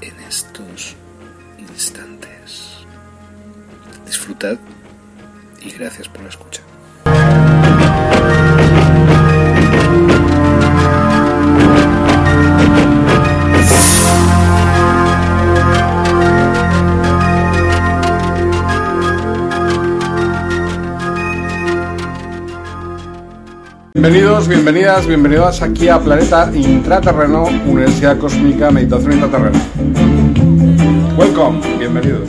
en estos instantes. Disfrutad y gracias por la escucha. Bienvenidos, bienvenidas, bienvenidas aquí a Planeta Intraterreno, Universidad Cósmica, Meditación Intraterreno. Welcome, bienvenidos.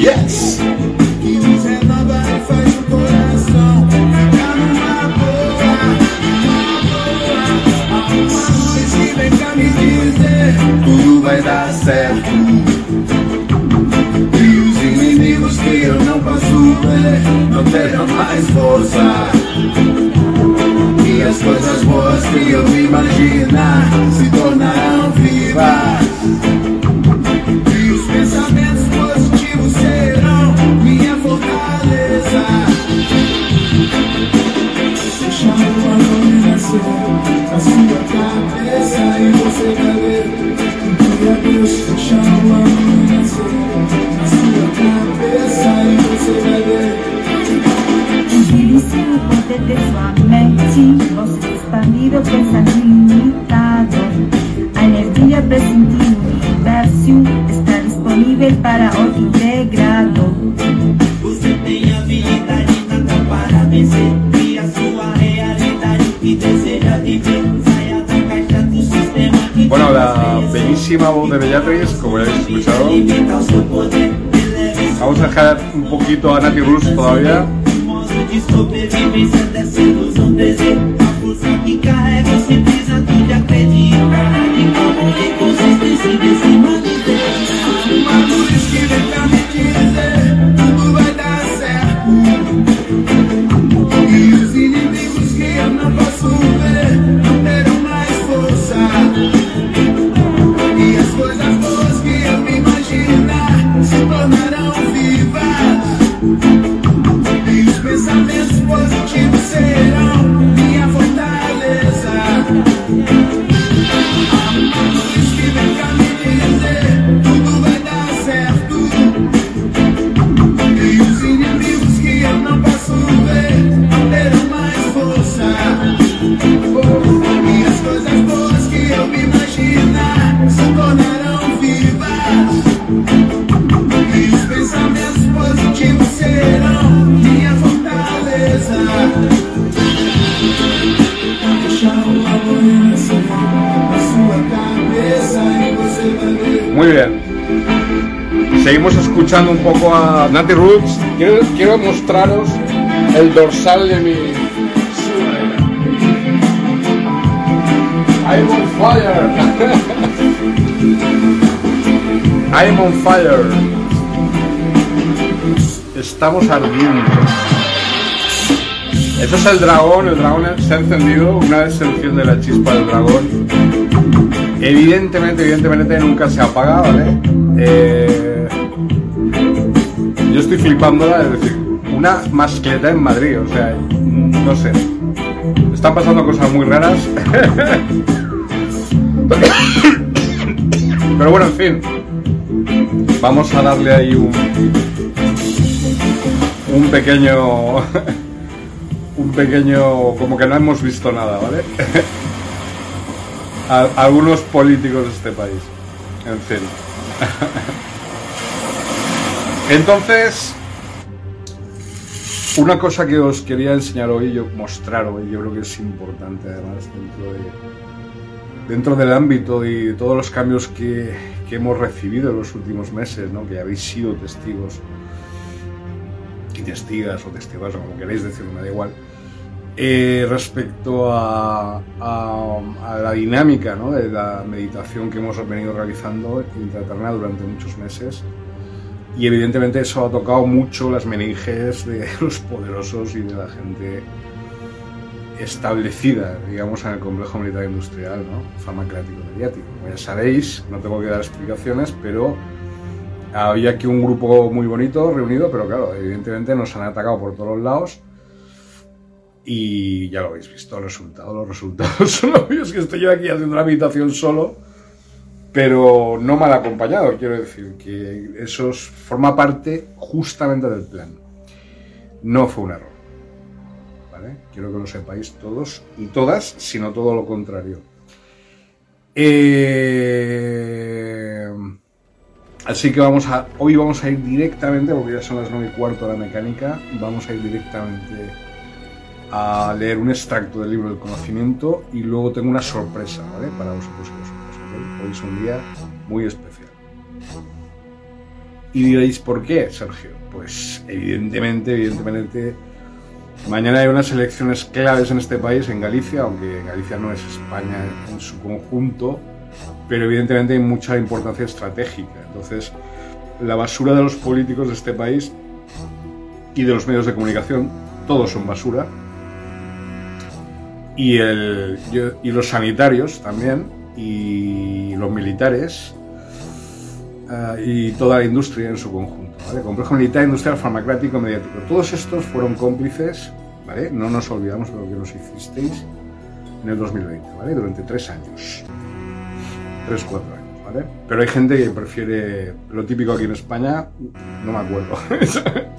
Yes! que nos renova e faz o coração ficar numa boa? Há uma luz que vem cá me dizer tudo vai dar certo. E os inimigos que eu não posso ver não terão mais força. E as coisas boas que eu imaginar se tornarão vivas. Un poquito a Nati poco a Nati Roots. Quiero, quiero mostraros el dorsal de mi. I'm on fire. I'm on fire. Estamos ardiendo. Eso es el dragón, el dragón se ha encendido, una vez se enciende la chispa del dragón. Evidentemente, evidentemente nunca se apaga, ¿vale? Eh, flipándola, es decir, una mascleta en Madrid, o sea, no sé. Están pasando cosas muy raras. Pero bueno, en fin. Vamos a darle ahí un. Un pequeño. Un pequeño. Como que no hemos visto nada, ¿vale? A, algunos políticos de este país. En fin. Entonces. Una cosa que os quería enseñar hoy, yo mostrar hoy, yo creo que es importante además dentro de, dentro del ámbito y todos los cambios que, que hemos recibido en los últimos meses, ¿no? que habéis sido testigos y testigas o testigos, o como queréis decirlo, me da igual, eh, respecto a la dinámica ¿no? de la meditación que hemos venido realizando intraterna durante muchos meses. Y evidentemente eso ha tocado mucho las meninges de los poderosos y de la gente establecida, digamos, en el complejo militar industrial, ¿no? farmacéutico mediático. Como ya sabéis, no tengo que dar explicaciones, pero había aquí un grupo muy bonito reunido, pero claro, evidentemente nos han atacado por todos los lados. Y ya lo habéis visto, los resultados, los resultados son obvios que estoy yo aquí haciendo la meditación solo, pero no mal acompañado, quiero decir, que eso es- forma parte justamente del plan. No fue un error. ¿vale? Quiero que lo sepáis todos y todas, sino todo lo contrario. Eh, Así que vamos a, hoy vamos a ir directamente, porque ya son las 9 y cuarto de la mecánica, vamos a ir directamente a leer un extracto del libro del conocimiento y luego tengo una sorpresa, ¿vale? Para vosotros y vosotras, ¿ok? Hoy es un día muy especial. Y diréis, ¿por qué, Sergio? Pues evidentemente, evidentemente, mañana hay unas elecciones claves en este país, en Galicia, aunque Galicia no es España en su conjunto, pero evidentemente hay mucha importancia estratégica. Entonces, la basura de los políticos de este país y de los medios de comunicación, todos son basura. Y, el, y los sanitarios también, y los militares, ah, y toda la industria en su conjunto. ¿vale? Complejo militar, industrial, farmacéutico, mediático. Todos estos fueron cómplices, ¿vale? no nos olvidamos de lo que nos hicisteis en el 2020, ¿vale? durante tres años. Tres, cuatro años, ¿vale? Pero hay gente que prefiere lo típico aquí en España, no me acuerdo.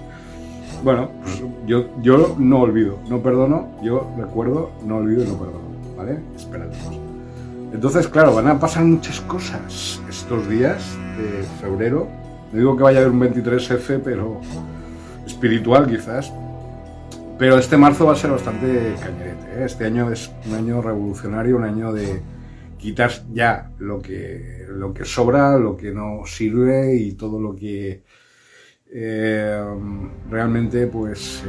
bueno, pues yo, yo no olvido, no perdono, yo recuerdo, no olvido y no perdono, ¿vale? Esperadnos. Entonces, claro, van a pasar muchas cosas estos días de febrero. No digo que vaya a haber un 23F, pero espiritual quizás. Pero este marzo va a ser bastante cañerete. ¿eh? Este año es un año revolucionario, un año de quitar ya lo que, lo que sobra, lo que no sirve y todo lo que eh, realmente pues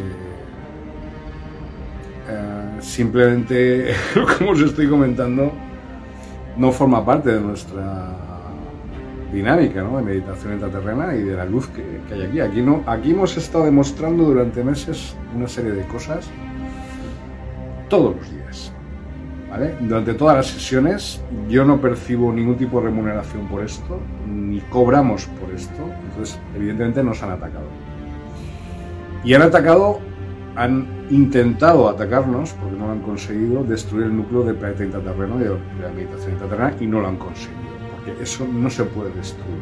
eh, simplemente, como os estoy comentando, no forma parte de nuestra dinámica ¿no? de meditación intraterrena y de la luz que, hay aquí. Aquí, no, aquí hemos estado demostrando durante meses una serie de cosas todos los días. Durante todas las sesiones yo no percibo ningún tipo de remuneración por esto, ni cobramos por esto, entonces evidentemente nos han atacado. Y han atacado, han intentado atacarnos, porque no lo han conseguido, destruir el núcleo del planeta intraterreno y de la intraterrena y no lo han conseguido, porque eso no se puede destruir.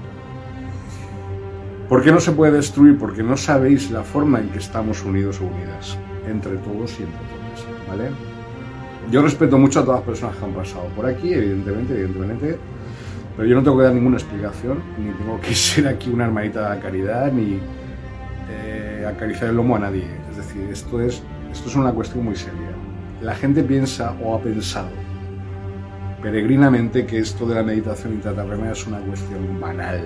¿Por qué no se puede destruir? Porque no sabéis la forma en que estamos unidos o unidas, entre todos y entre todas, ¿vale? Yo respeto mucho a todas las personas que han pasado por aquí, evidentemente, evidentemente, pero yo no tengo que dar ninguna explicación, ni tengo que ser aquí una hermanita de caridad, ni eh, acariciar el lomo a nadie. Es decir, esto es, esto es una cuestión muy seria. La gente piensa o ha pensado peregrinamente que esto de la meditación intraterrena es una cuestión banal.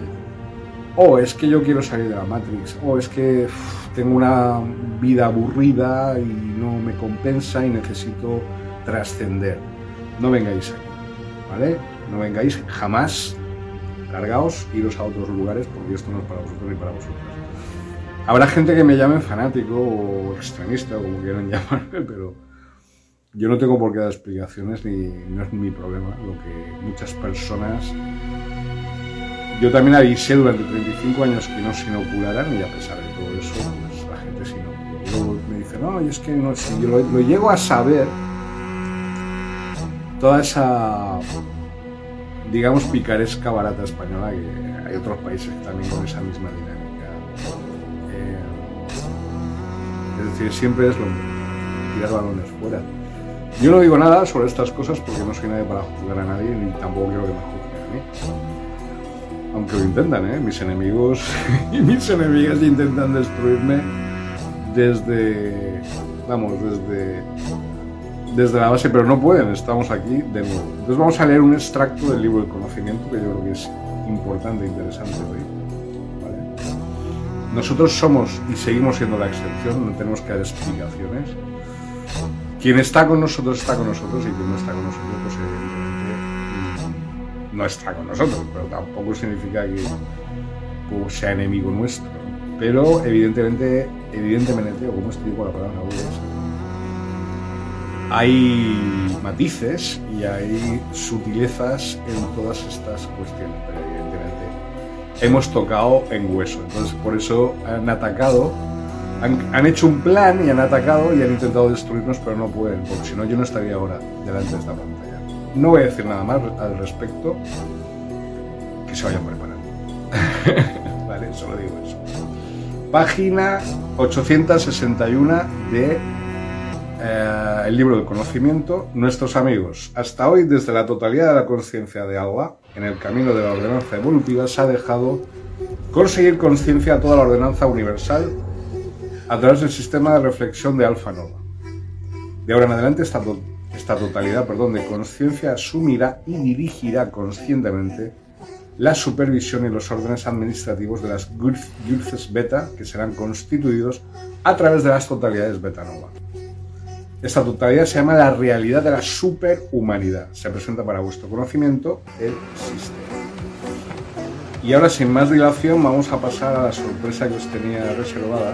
O es que yo quiero salir de la Matrix, o es que tengo una vida aburrida y no me compensa y necesito trascender. No vengáis aquí, ¿vale? No vengáis jamás, largaos, iros a otros lugares porque esto no es para vosotros ni para vosotros. Habrá gente que me llame fanático o extremista, como quieran llamarme, pero yo no tengo por qué dar explicaciones ni no es mi problema. Lo que muchas personas. yo también avisé durante 35 años que no se inocularan y a pesar de todo eso, pues la gente se inoculó. Luego me dice, no, y es que no sé, yo lo, lo llego a saber, toda esa, digamos, picaresca barata española que hay otros países también con esa misma dinámica. Decir, siempre es lo tirar balones fuera. Yo no digo nada sobre estas cosas porque no soy nadie para juzgar a nadie ni tampoco quiero que me juzguen a mí. Aunque lo intentan, ¿eh? Mis enemigos y mis enemigas intentan destruirme desde, vamos, desde, desde la base, pero no pueden, estamos aquí de nuevo. Entonces vamos a leer un extracto del libro del conocimiento que yo creo que es importante e interesante. Nosotros somos y seguimos siendo la excepción, no tenemos que dar explicaciones. Quien está con nosotros está con nosotros y quien no está con nosotros, pues evidentemente no está con nosotros, pero tampoco significa que pues, sea enemigo nuestro. Pero evidentemente, evidentemente, o como estoy con la palabra hay matices y hay sutilezas en todas estas cuestiones, hemos tocado en hueso. Entonces, por eso han atacado, han, hecho un plan y han atacado y han intentado destruirnos, pero no pueden, porque si no, yo no estaría ahora delante de esta pantalla. No voy a decir nada más al respecto, que se vayan preparando. vale, solo digo eso. Página 861 de eh, el libro del conocimiento, nuestros amigos. Hasta hoy, desde la totalidad de la conciencia de agua, en el camino de la ordenanza evolutiva, se ha dejado conseguir conciencia a toda la ordenanza universal a través del sistema de reflexión de Alfa Nova. De ahora en adelante, esta, to- esta totalidad perdón, de conciencia asumirá y dirigirá conscientemente la supervisión y los órdenes administrativos de las Gulfes beta que serán constituidos a través de las totalidades beta nova. Esta totalidad se llama la realidad de la superhumanidad. Se presenta para vuestro conocimiento el sistema. Y ahora, sin más dilación, vamos a pasar a la sorpresa que os tenía reservada.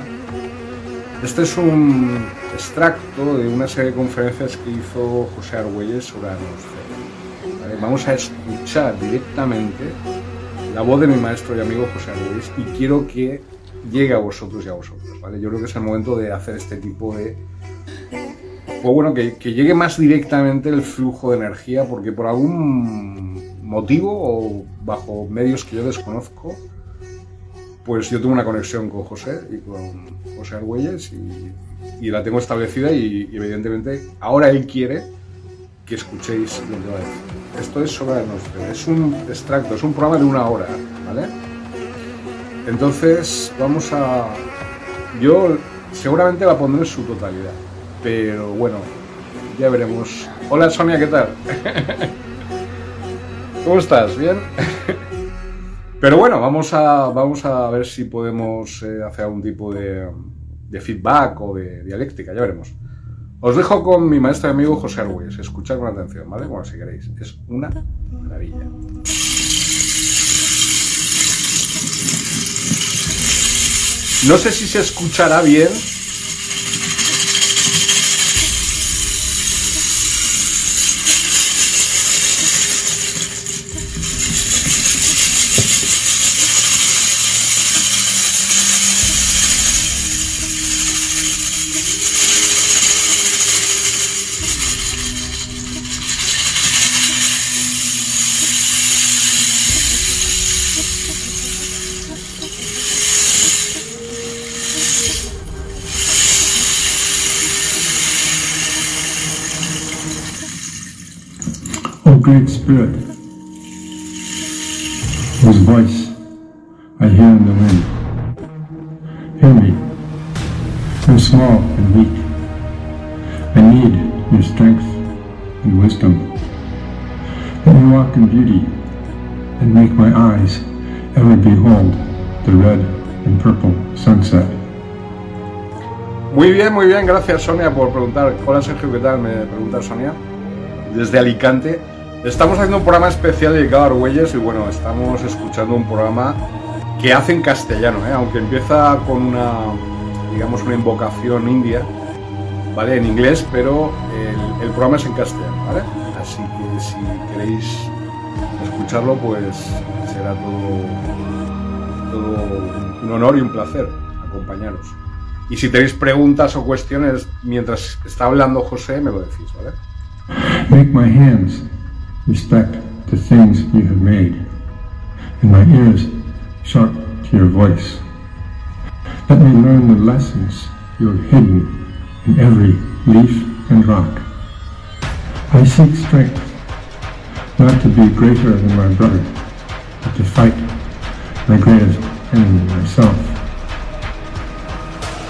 Este es un extracto de una serie de conferencias que hizo José Argüelles sobre la. Vamos a escuchar directamente la voz de mi maestro y amigo José Argüelles y quiero que llegue a vosotros y a vosotros. ¿vale? Yo creo que es el momento de hacer este tipo de o bueno, que, llegue más directamente el flujo de energía, porque por algún motivo o bajo medios que yo desconozco, pues yo tengo una conexión con José y con José Argüelles y, la tengo establecida y, evidentemente ahora él quiere que escuchéis lo que va a decir. Esto es sobre la atmósfera, es un extracto, es un programa de una hora, ¿vale? Entonces vamos a... Yo seguramente la pondré en su totalidad, pero bueno, ya veremos. Hola Sonia, ¿qué tal? ¿Cómo estás? ¿Bien? Pero bueno, vamos a, vamos a ver si podemos eh, hacer algún tipo de, de feedback o de dialéctica, ya veremos. Os dejo con mi maestro y amigo José Argüelles. Escuchad con atención, ¿vale? Bueno, si queréis. Es una maravilla. No sé si se escuchará bien. Spirit, whose voice I hear in the wind. Hear me. I'm small and weak. I need your strength and wisdom. Let me walk in beauty and make my eyes ever behold the red and purple sunset. Muy bien, muy bien, gracias Sonia por preguntar. Hola Sergio, ¿qué tal? Me pregunta Sonia. Desde Alicante. Estamos haciendo un programa especial dedicado a Argüelles y bueno, estamos escuchando un programa que hace en castellano, ¿eh? aunque empieza con una, digamos, una invocación india, ¿vale? En inglés, pero el, programa es en castellano, ¿vale? Así que si queréis escucharlo, pues será todo, todo un honor y un placer acompañaros. Y si tenéis preguntas o cuestiones mientras está hablando José, me lo decís, ¿vale? Make my hands respect the things you have made, and my ears sharp to your voice. Let me learn the lessons you have hidden in every leaf and rock. I seek strength, not to be greater than my brother, but to fight my greatest enemy, myself.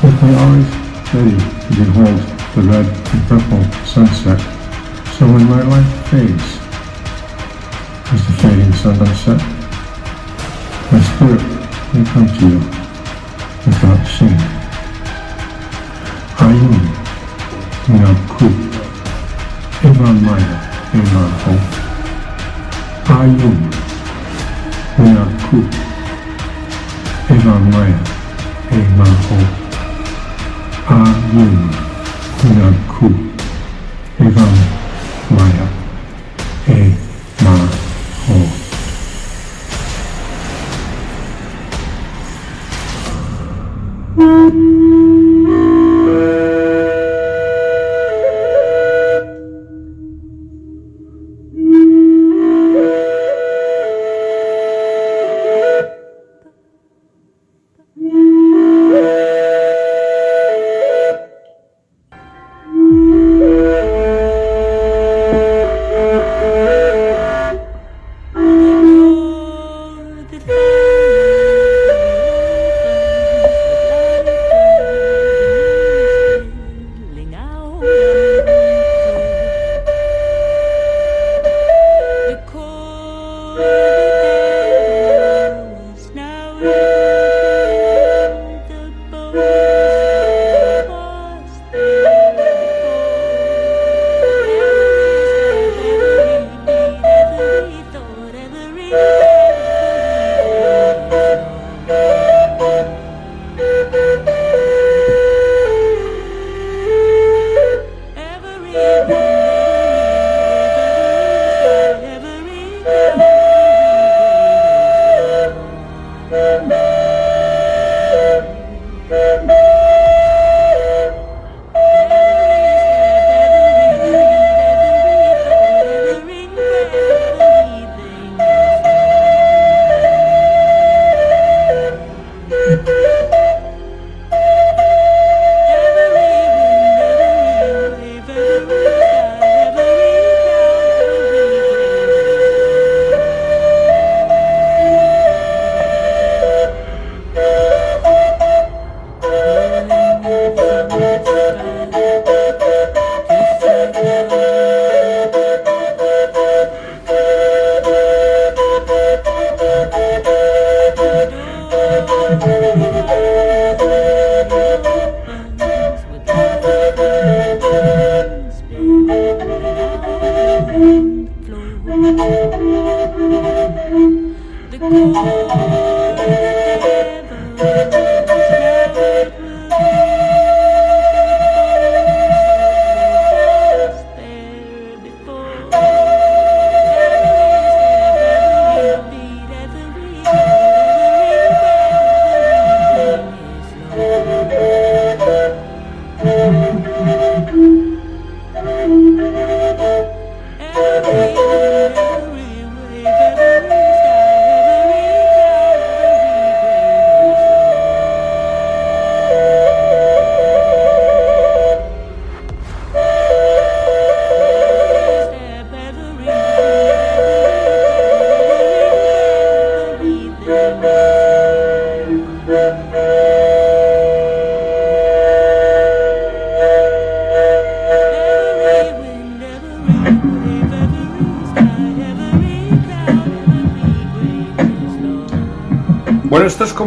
Make me always ready to behold the red and purple sunset, so when my life fades, as the fading sunset, my spirit may come to you without shame. Ayun, Minaku, Evan Maya, Evan Ho. Ayun, Minaku, Evan Maya, Evan Ho. Ayun, Minaku, Evan Maya, Evan Ho. Bueno, esto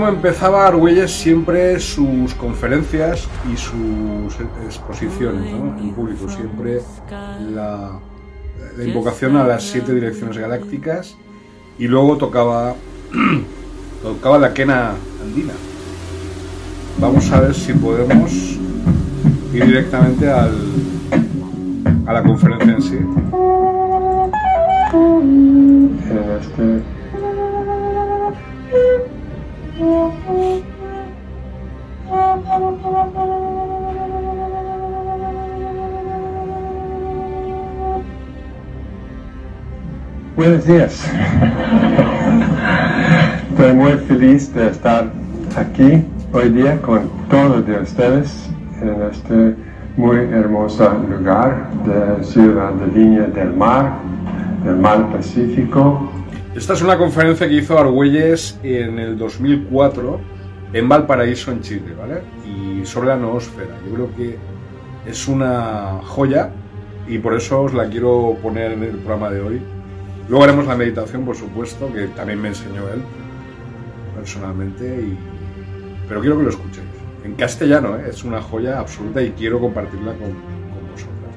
empezaba Argüelles siempre sus conferencias y sus exposiciones en público. Siempre la, la invocación a las siete direcciones galácticas y luego tocaba, tocaba la quena andina. Vamos a ver si podemos ir directamente al, a la conferencia en sí. Aquí hoy día con todos de ustedes en este muy hermoso lugar de Ciudad de Línea del Mar, del Mar Pacífico. Esta es una conferencia que hizo Argüelles en el 2004 en Valparaíso, en Chile, ¿vale? Y sobre la noosfera. Yo creo que es una joya y por eso os la quiero poner en el programa de hoy. Luego haremos la meditación, por supuesto, que también me enseñó él personalmente, y... pero quiero que lo escuchéis. En castellano, ¿eh? es una joya absoluta y quiero compartirla con, con vosotras.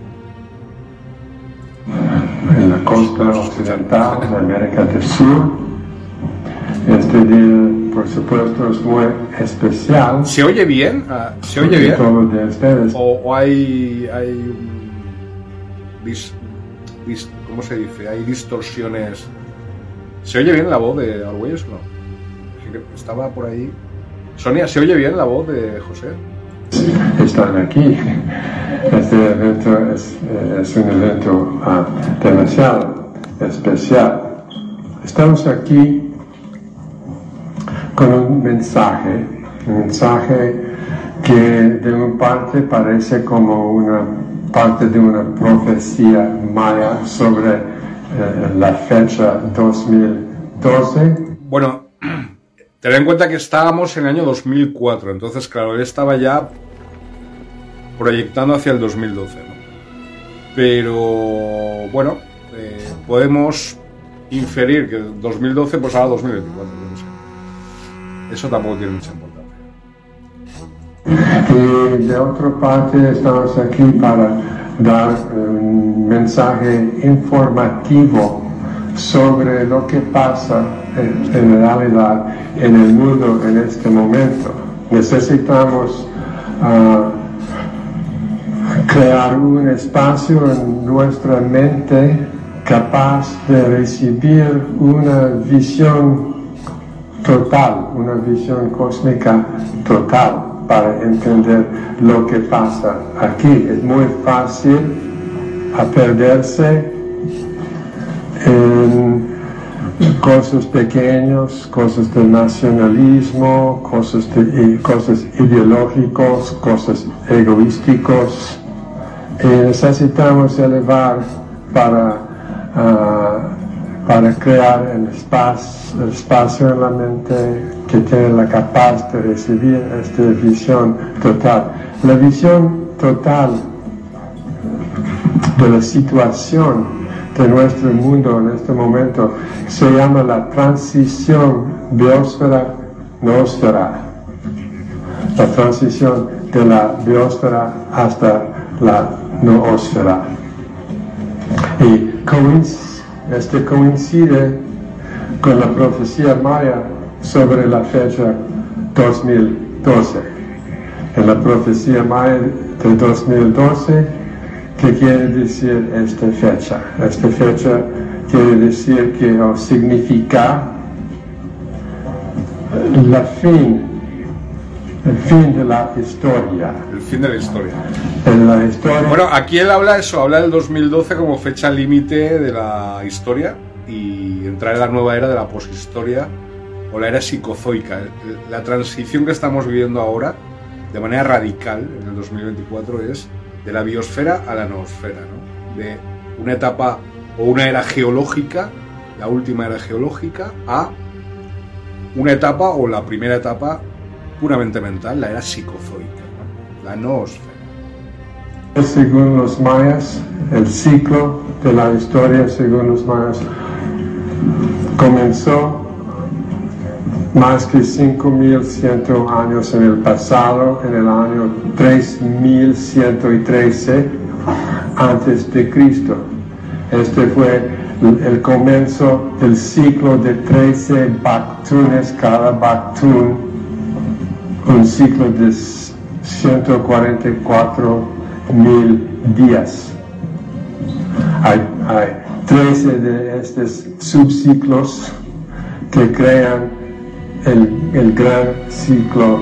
en la costa occidental de América del Sur. Este día, por supuesto, es muy especial. ¿Se oye bien? Ah, ¿Se oye bien? De ¿O, o hay, hay un dis- dis- ¿cómo se dice? Hay distorsiones. ¿Se oye bien la voz de Argüelles o no? Estaba por ahí. Sonia, ¿se oye bien la voz de José? están aquí. Este evento es, eh, es un evento ah, demasiado especial. Estamos aquí con un mensaje, un mensaje que de una parte parece como una parte de una profecía maya sobre eh, la fecha 2012. Bueno, tened en cuenta que estábamos en el año 2004, entonces, claro, él estaba ya proyectando hacia el 2012, ¿no? Pero, bueno, eh, podemos inferir que 2012, pues ahora 2024, yo no sé. Eso tampoco tiene mucha importancia. Y de otra parte estamos aquí para dar un mensaje informativo sobre lo que pasa en, realidad en el mundo en este momento. Necesitamos ah, crear un espacio en nuestra mente capaz de recibir una visión total, una visión cósmica total para entender lo que pasa aquí. Es muy fácil perderse en cosas pequeñas, cosas de nacionalismo, cosas, de, eh, cosas ideológicos, cosas egoísticos. Y necesitamos elevar para, ah, para crear el espacio, el espacio en la mente que tiene la capaz de recibir esta visión total. La visión total de la situación de nuestro mundo en este momento se llama la transición biosfera-noosfera. La transición de la biosfera hasta la noosfera. Y este coincide con la profecía maya sobre la fecha 2012. En la profecía maya de 2012, ¿qué quiere decir esta fecha? Esta fecha quiere decir que o significa la fin, el fin de la historia. El fin de la historia. En la historia Bueno, aquí él habla eso, habla del 2012 como fecha límite de la historia y entrar en la nueva era de la poshistoria o la era psicozoica. La transición que estamos viviendo ahora, de manera radical en el 2024, es de la biosfera a la noosfera, ¿no? De una etapa o una era geológica, la última era geológica, a una etapa o la primera etapa puramente mental, la era psicozoica, la noosfera. Según los mayas, el ciclo de la historia, según los mayas, comenzó más que 5100 años en el pasado, en el año 3113 antes de Cristo. Este fue el comienzo del ciclo de 13 Bactunes, cada Bactún, un ciclo de 144 mil días. Hay, hay 13 de estos subciclos que crean el, gran ciclo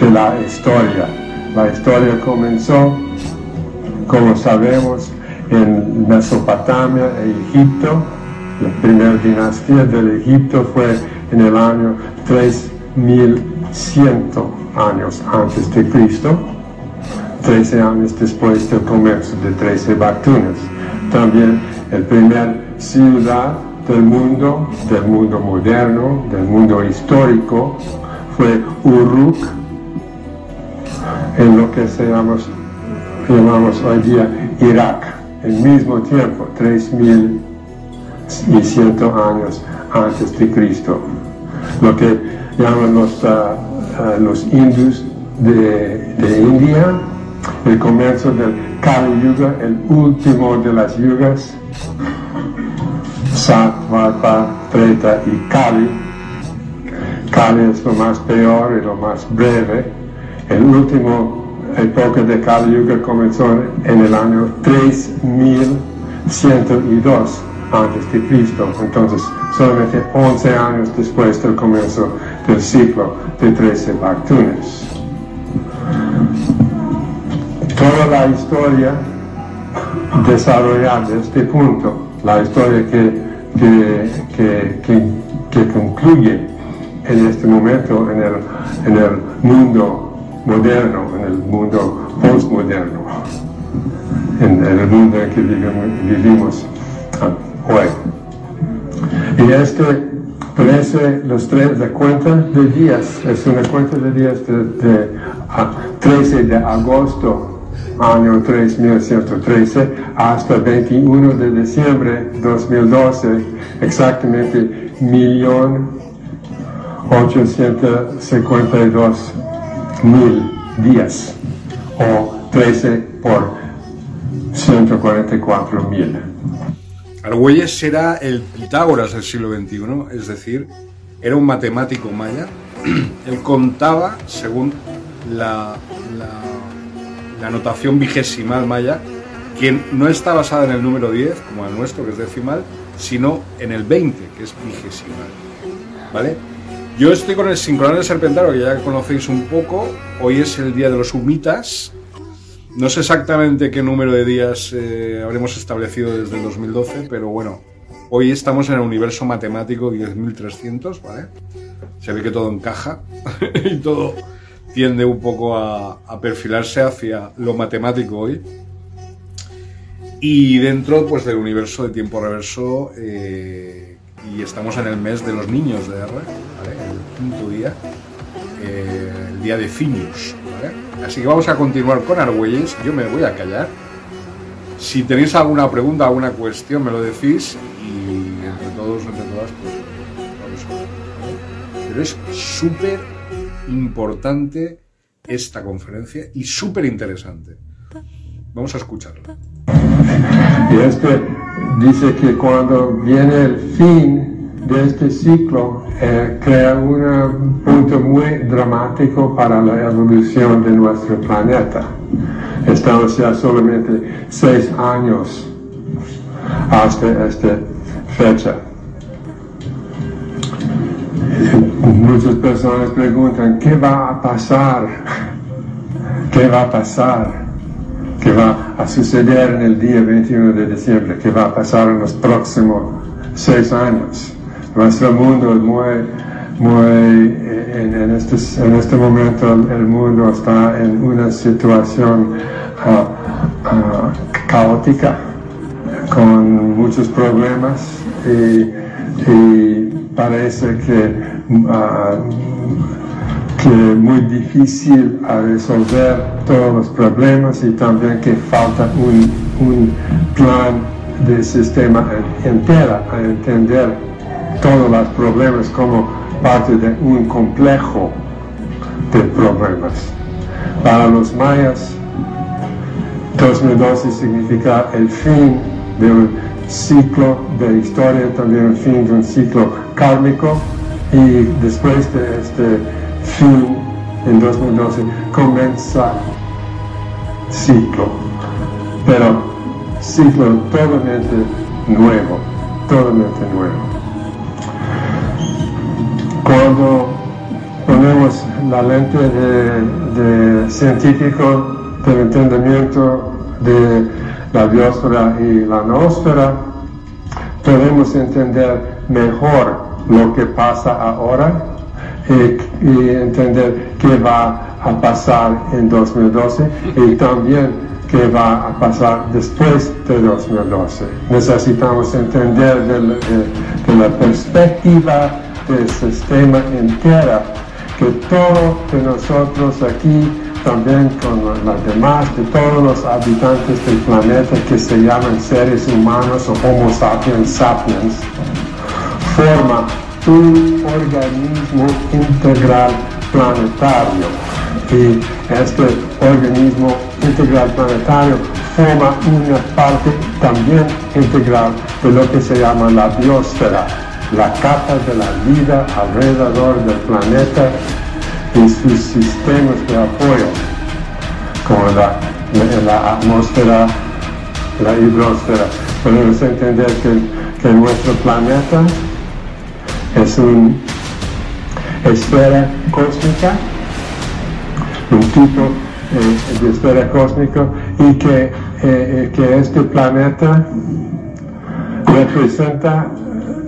de la historia. La historia comenzó, como sabemos, en Mesopotamia e Egipto, la primera dinastía del Egipto fue en el año 3100 años antes de Cristo, 13 años después del comercio de 13 Bactunas. También el primer ciudad del mundo, del mundo moderno, del mundo histórico, fue Uruk, en lo que llamamos, llamamos hoy día Irak, el mismo tiempo, 3100 años antes de Cristo. Lo que llaman los, ah, los hindus de India, el comienzo del Kali Yuga, el último de las yugas, Sattva, Treta y Kali. Kali es lo más peor y lo más breve. El último época de Kali Yuga comenzó en el año 3102 antes de Cristo. Entonces, solamente 11 años después del comienzo del ciclo de 13 Bactunes. Toda la historia desarrollada de este punto, la historia que, que, que, que, concluye en este momento en el, en el mundo moderno, en el mundo postmoderno, en, el mundo en que vivimos, hoy. Y este parece los tres, la cuenta de días, es una cuenta de días de, de ah, 13 de agosto año 3113 hasta 21 de diciembre 2012, exactamente millón 852 mil días o 13 por 144 mil. Argüelles era el Pitágoras del siglo XXI, es decir, era un matemático maya. Él contaba según la, la, la notación vigesimal maya, que no está basada en el número 10, como el nuestro, que es decimal, sino en el 20, que es vigesimal. ¿Vale? Yo estoy con el sincronal serpentario, que ya conocéis un poco. Hoy es el día de los humitas. No sé exactamente qué número de días eh, habremos establecido desde el 2012, pero bueno, hoy estamos en el universo matemático 10.300, ¿vale? Se ve que todo encaja y todo tiende un poco a, perfilarse hacia lo matemático hoy. Y dentro pues, del universo de tiempo reverso, eh, y estamos en el mes de los niños de R, el quinto día, eh, el día de Finius. ¿vale? Así que vamos a continuar con Argüelles. Yo me voy a callar. Si tenéis alguna pregunta, alguna cuestión, me lo decís y entre todos, entre todas, pues vamos a ver. Pero es súper importante esta conferencia y súper interesante. Vamos a escucharla. Y este dice que cuando viene el fin de este ciclo, eh, crea un punto muy dramático para la evolución de nuestro planeta. Estamos ya solamente seis años hasta esta fecha. Muchas personas preguntan, ¿qué va a pasar? ¿Qué va a pasar? ¿Qué va a suceder en el día 21 de diciembre? ¿Qué va a pasar en los próximos seis años? Nuestro mundo es muy, muy, en, en este, en este momento el mundo está en una situación ah, ah, caótica, con muchos problemas y parece que, ah, que muy difícil resolver todos los problemas y también que falta un, un plan de sistema entero a entender todos los problemas como parte de un complejo de problemas. Para los mayas, 2012 significa el fin de un ciclo de historia, también el fin de un ciclo kármico y después de este fin en 2012 comienza ciclo, pero ciclo totalmente nuevo, totalmente nuevo. Cuando ponemos la lente de, de científico del entendimiento de la biosfera y la noosfera, podemos entender mejor lo que pasa ahora y, y entender qué va a pasar en 2012 y también qué va a pasar después de 2012. Necesitamos entender de la, de- la perspectiva del sistema entera que todos de nosotros aquí, también con los demás, de todos los habitantes del planeta que se llaman seres humanos o Homo sapiens sapiens, forma un organismo integral planetario. Y este organismo integral planetario forma una parte también integral de lo que se llama la biosfera, la capa de la vida alrededor del planeta y sus sistemas de apoyo, como la, la- atmósfera, la hidrosfera. Podemos entender que, que nuestro planeta es una esfera cósmica, un tipo eh, de esfera cósmica y que, eh, eh, que este planeta representa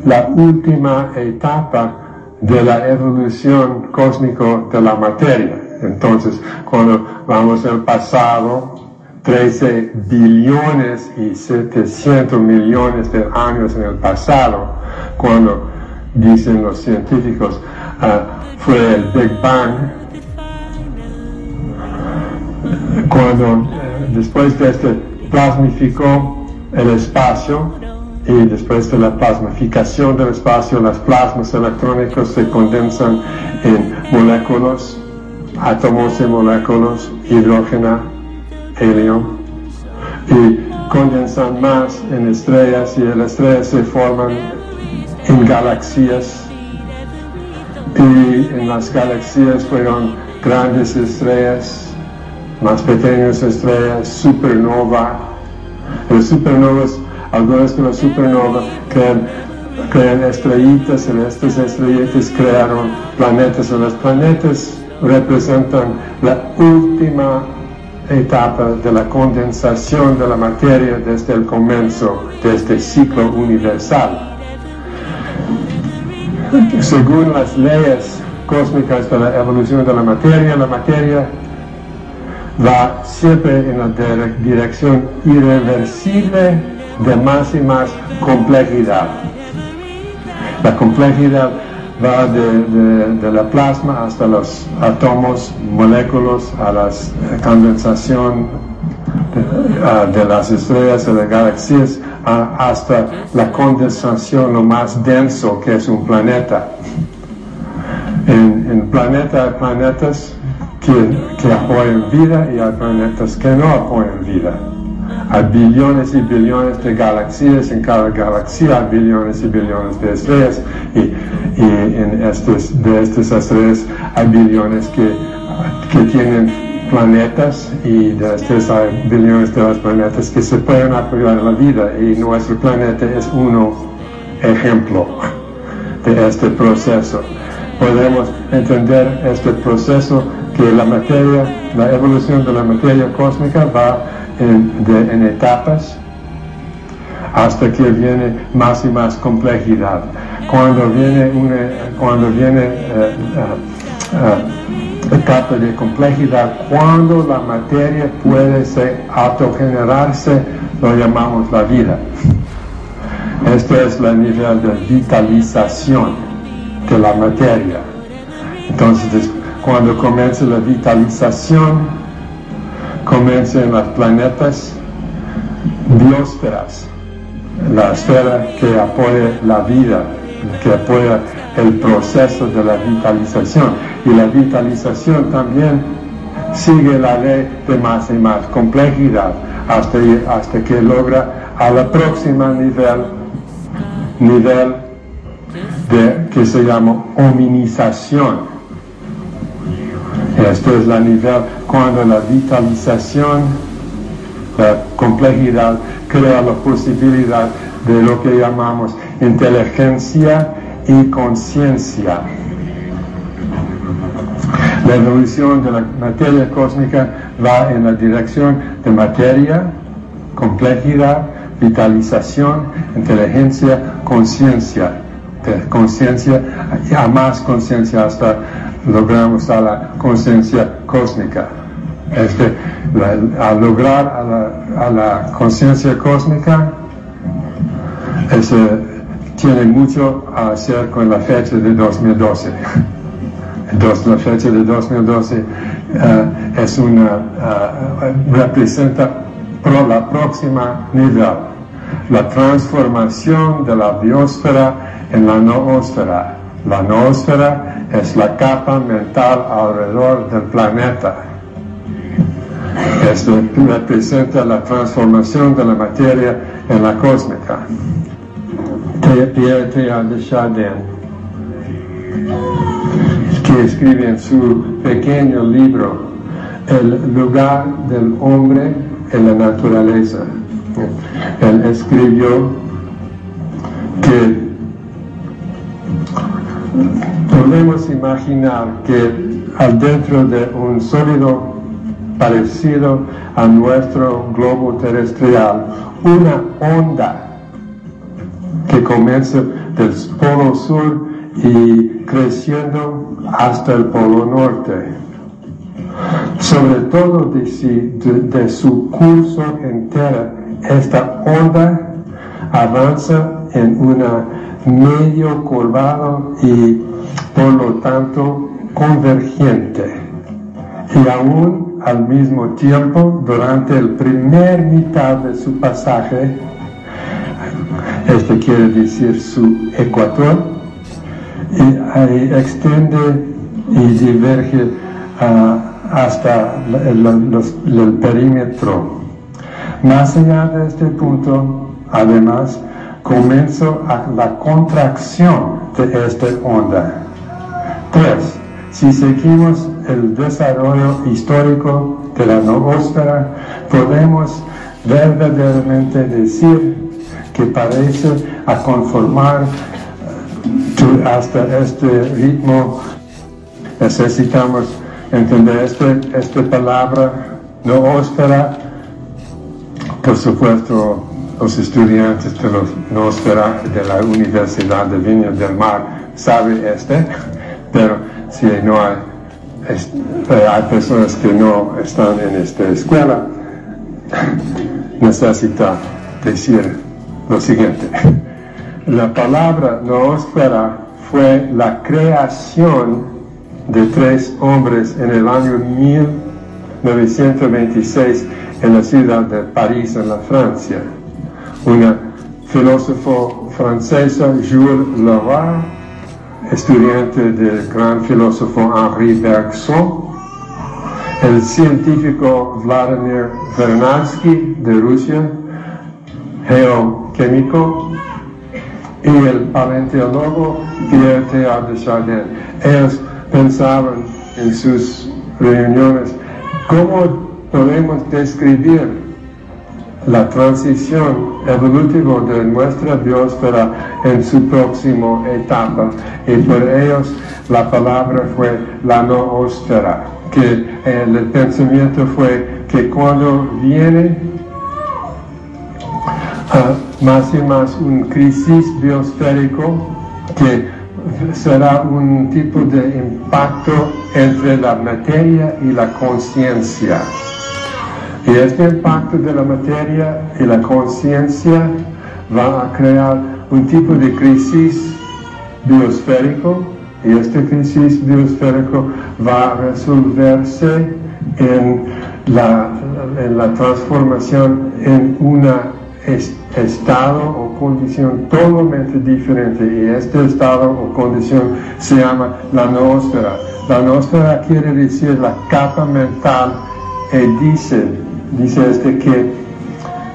la última etapa de la evolución cósmica de la materia. Entonces, cuando vamos al pasado, 13 billones y 700 millones de años en el pasado, cuando dicen los científicos, ah, fue el Big Bang, cuando eh, después de este plasmificó el espacio y después de la plasmificación del espacio, las plasmas electrónicos se condensan en moléculas, átomos y moléculas, hidrógeno, helio, y condensan más en estrellas y las estrellas se forman en galaxias y en las galaxias fueron grandes estrellas, más pequeñas estrellas, supernova. Las supernovas, algunas de las supernovas crean, crean estrellitas y estas estrellitas crearon planetas y los planetas representan la última etapa de la condensación de la materia desde el comienzo de este ciclo universal. Según las leyes cósmicas de la evolución de la materia, la materia va siempre en la dire- dirección irreversible de más y más complejidad. La complejidad va de, de- la plasma hasta los átomos, moléculas, a la condensación de, ah, de las estrellas, de las galaxias, hasta la condensación lo más denso que es un planeta. En, en planeta hay planetas que, que apoyan vida y hay planetas que no apoyan vida. Hay billones y billones de galaxias, en cada galaxia hay billones y billones de estrellas y, y en estos, de estas estrellas hay billones que, que tienen planetas y de estos hay billones de los planetas que se pueden apoyar la vida y nuestro planeta es uno ejemplo de este proceso. Podemos entender este proceso que la materia, la evolución de la materia cósmica va en, de- en etapas hasta que viene más y más complejidad. Cuando viene una, cuando viene eh, eh, eh, etapa de complejidad, cuando la materia puede se autogenerarse, lo llamamos la vida. Este es el nivel de vitalización de la materia. Entonces, cuando comienza la vitalización, comienza en los planetas biosferas, la esfera que apoya la vida, que apoya el proceso de la vitalización. Y la vitalización también sigue la ley de más y más complejidad hasta, hasta que logra a la próxima nivel, nivel de, que se llama hominización. Esto es la nivel cuando la vitalización, la complejidad, crea la posibilidad de lo que llamamos inteligencia y conciencia. La evolución de la materia cósmica va en la dirección de materia, complejidad, vitalización, inteligencia, conciencia. Conciencia a más conciencia hasta logramos a la conciencia cósmica. La- al lograr a la, conciencia cósmica, ese tiene mucho a hacer con la fecha de 2012. Entonces, la fecha de 2012 eh, es una, eh, representa la próxima nivel, la transformación de la biosfera en la noósfera. La noósfera es la capa mental alrededor del planeta. Esto representa la transformación de la materia en la cósmica. Pierre Teilhard de Chardin, que escribe en su pequeño libro El lugar del hombre en la naturaleza. Él escribió que podemos imaginar que adentro de un sólido parecido a nuestro globo terrestrial, una onda que comienza del polo sur y creciendo hasta el polo norte. Sobre todo de, de- de su curso entera, esta onda avanza en una medio curvado y por lo tanto convergente. Y aún al mismo tiempo, durante el primer mitad de su pasaje, este quiere decir su ecuador, y ahí extiende y diverge ah, hasta el, los- el perímetro. Más allá de este punto, además, comienza a- la contracción de esta onda. Tres, si seguimos el desarrollo histórico de la noósfera, podemos verdaderamente decir que parece a conformar eh, hasta este ritmo. Necesitamos entender este, esta palabra noósfera. Por supuesto, los estudiantes de la noósfera de la Universidad de Viña del Mar saben este, pero si no hay, eh, hay personas que no están en esta escuela, necesita decir lo siguiente. La palabra noósfera fue la creación de tres hombres en el año 1926 en la ciudad de París, en la Francia. Una filósofo francesa, Jules Leroy, estudiante del gran filósofo Henri Bergson, el científico Vladimir Vernadsky de Rusia, geoquímico, y el paleontólogo Pierre Teilhard de Chardin. Ellos pensaban en sus reuniones cómo podemos describir la transición evolutiva de nuestra biosfera en su próxima etapa y por ellos la palabra fue la noosfera, que el, el pensamiento fue que cuando viene ah, más y más un crisis biosférico que será un tipo de impacto entre la materia y la conciencia. Y este impacto de la materia y la conciencia va a crear un tipo de crisis biosférico y este crisis biosférico va a resolverse en la, en la transformación en un estado o condición totalmente diferente y este estado o condición se llama la noósfera. La noósfera quiere decir la capa mental y dice, dice este que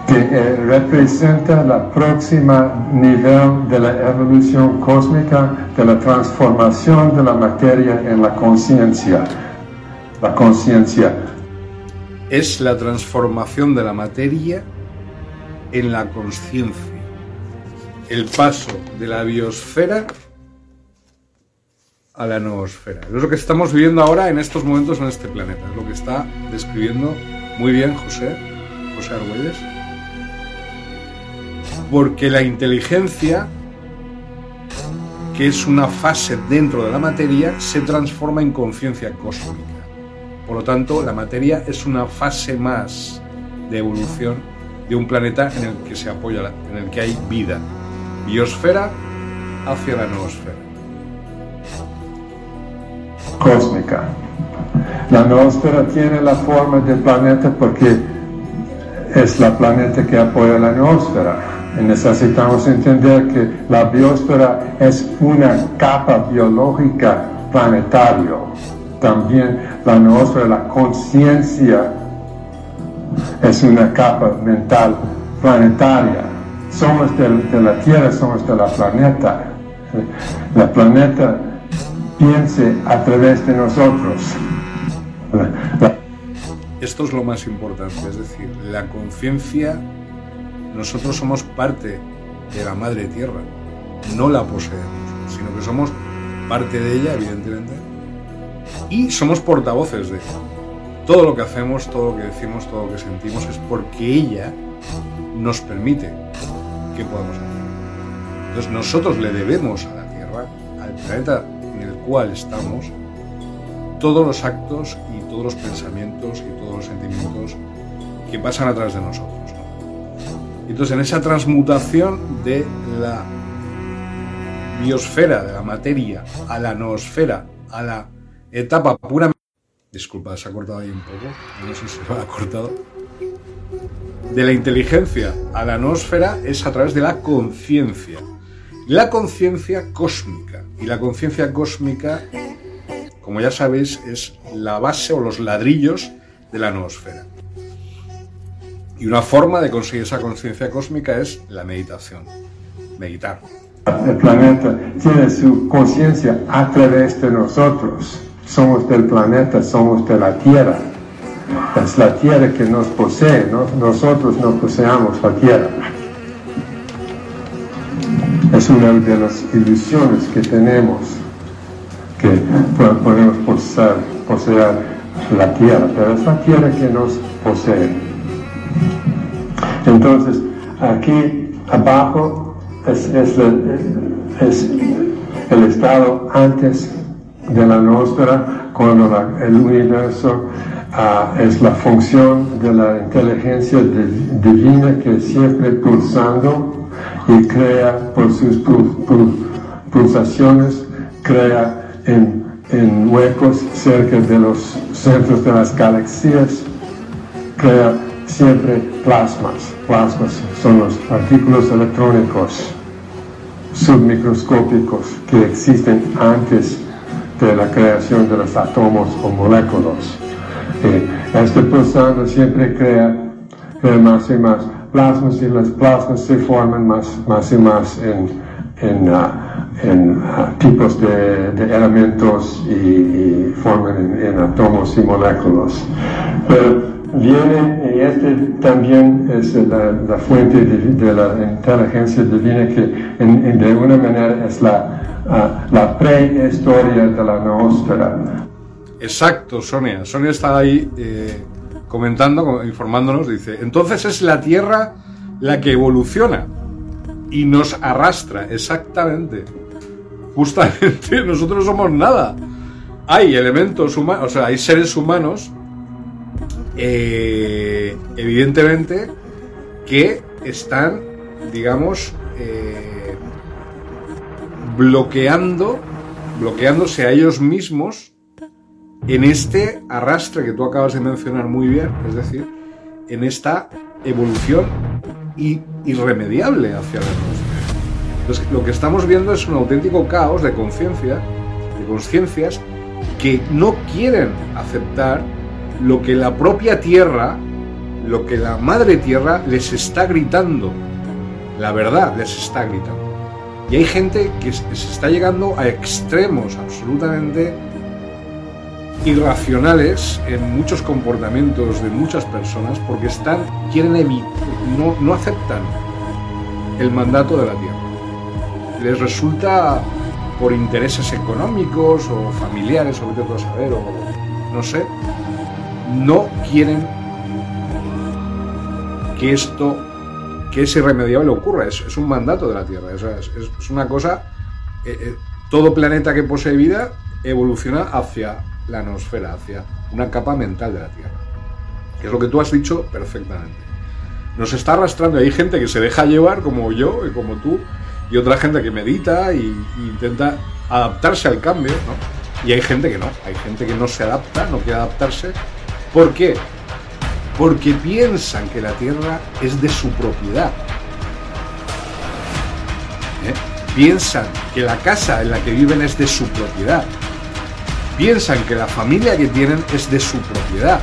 que eh, representa la próxima nivel de la evolución cósmica, de la transformación de la materia en la conciencia. La conciencia. Es la transformación de la materia en la conciencia. El paso de la biosfera a la noosfera. Es lo que estamos viviendo ahora en estos momentos en este planeta. Es lo que está describiendo muy bien José, José Argüelles. Porque la inteligencia, que es una fase dentro de la materia, se transforma en conciencia cósmica. Por lo tanto, la materia es una fase más de evolución de un planeta en el que se apoya, en el que hay vida. Biosfera hacia la noosfera. cósmica. La noosfera tiene la forma de planeta porque es la planeta que apoya la noosfera. Y necesitamos entender que la biosfera es una capa biológica planetario. También la noosfera, la conciencia, es una capa mental planetaria. Somos de, de la Tierra, somos de la planeta. La planeta piense a través de nosotros. Esto es lo más importante, es decir, la conciencia, nosotros somos parte de la madre tierra, no la poseemos, sino que somos parte de ella, evidentemente, y somos portavoces de ella. Todo lo que hacemos, todo lo que decimos, todo lo que sentimos es porque ella nos permite que podamos hacer. Entonces nosotros le debemos a la Tierra, al planeta en el cual estamos, todos los actos todos los pensamientos y todos los sentimientos que pasan a través de nosotros. ¿no? Entonces, en esa transmutación de la biosfera, de la materia, a la noosfera, a la etapa pura... Disculpa, se ha cortado ahí un poco, no sé si se ha cortado. De la inteligencia a la noosfera es a través de la conciencia. La conciencia cósmica. Y la conciencia cósmica como ya sabéis, es la base o los ladrillos de la noosfera. Y una forma de conseguir esa conciencia cósmica es la meditación. Meditar. El planeta tiene su conciencia a través de nosotros. Somos del planeta, somos de la Tierra. Es la Tierra que nos posee, ¿no? nosotros no poseamos la Tierra. Es una de las ilusiones que tenemos, que po- podemos poseer, poseer la Tierra, pero es la Tierra que nos posee. Entonces, aquí abajo es, el estado antes de la noósfera, cuando el universo ah, es la función de la inteligencia di- divina que siempre pulsando y crea por sus pul- pul- pulsaciones, crea en, en huecos cerca de los centros de las galaxias, crea siempre plasmas. Plasmas son los partículas electrónicos submicroscópicos que existen antes de la creación de los átomos o moléculas. Eh, este pulsando siempre crea, crea más y más plasmas y las plasmas se forman más, más y más en, en, ah, en, ah, tipos de, elementos y, y forman en, átomos y moléculas. Pero viene, y este también es la, fuente de, de la inteligencia divina que en- en- de alguna manera es la, ah, la prehistoria de la noósfera. Exacto, Sonia. Sonia está ahí eh, comentando, co- informándonos, dice, entonces es la Tierra la que evoluciona y nos arrastra, exactamente. Justamente, nosotros no somos nada. Hay elementos humanos, o sea, hay seres humanos, eh, evidentemente, que están, digamos, eh, bloqueando, bloqueándose a ellos mismos en este arrastre que tú acabas de mencionar muy bien, es decir, en esta evolución irremediable hacia la atmósfera. Entonces, lo que estamos viendo es un auténtico caos de conciencia, de conciencias que no quieren aceptar lo que la propia Tierra, lo que la Madre Tierra les está gritando. La verdad les está gritando. Y hay gente que se está llegando a extremos absolutamente irracionales en muchos comportamientos de muchas personas porque están quieren evi- no, no aceptan el mandato de la tierra les resulta por intereses económicos o familiares o vete tú a saber o no sé no quieren que esto que es irremediable ocurra, es, un mandato de la Tierra, es una cosa, eh, eh, todo planeta que posee vida evoluciona hacia la nosfera, hacia una capa mental de la Tierra, que es lo que tú has dicho perfectamente. Nos está arrastrando, hay gente que se deja llevar como yo y como tú, y otra gente que medita y, intenta adaptarse al cambio, ¿no? Y hay gente que no, hay gente que no se adapta, no quiere adaptarse. ¿Por qué? Porque piensan que la tierra es de su propiedad. ¿Eh? Piensan que la casa en la que viven es de su propiedad. Piensan que la familia que tienen es de su propiedad.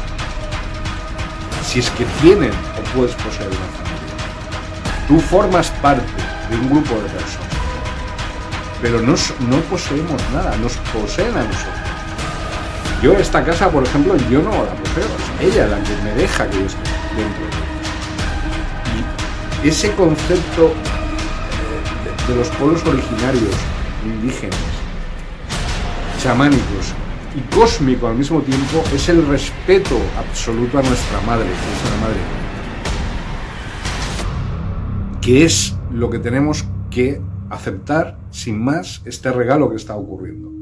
Si es que tienen o puedes poseer una familia. Tú formas parte de un grupo de personas. Pero no, s- no poseemos nada, nos poseen a nosotros. Yo esta casa, por ejemplo, yo no la poseo, es ella la que me deja que yo esté dentro de ella. Y ese concepto eh, de, los pueblos originarios, indígenas, chamánicos y cósmico al mismo tiempo es el respeto absoluto a nuestra madre, es una madre, que es lo que tenemos que aceptar sin más este regalo que está ocurriendo.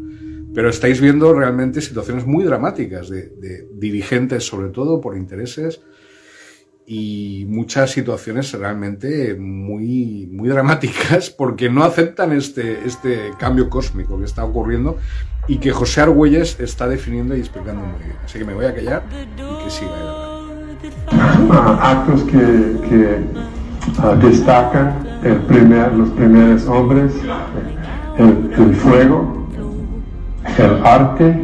Pero estáis viendo realmente situaciones muy dramáticas de, de dirigentes, sobre todo por intereses, y muchas situaciones realmente muy, muy dramáticas porque no aceptan este, este cambio cósmico que está ocurriendo y que José Argüelles está definiendo y explicando muy bien. Así que me voy a callar y que siga actos que, que, ah, destacan el primer, los primeros hombres, el, fuego, el arte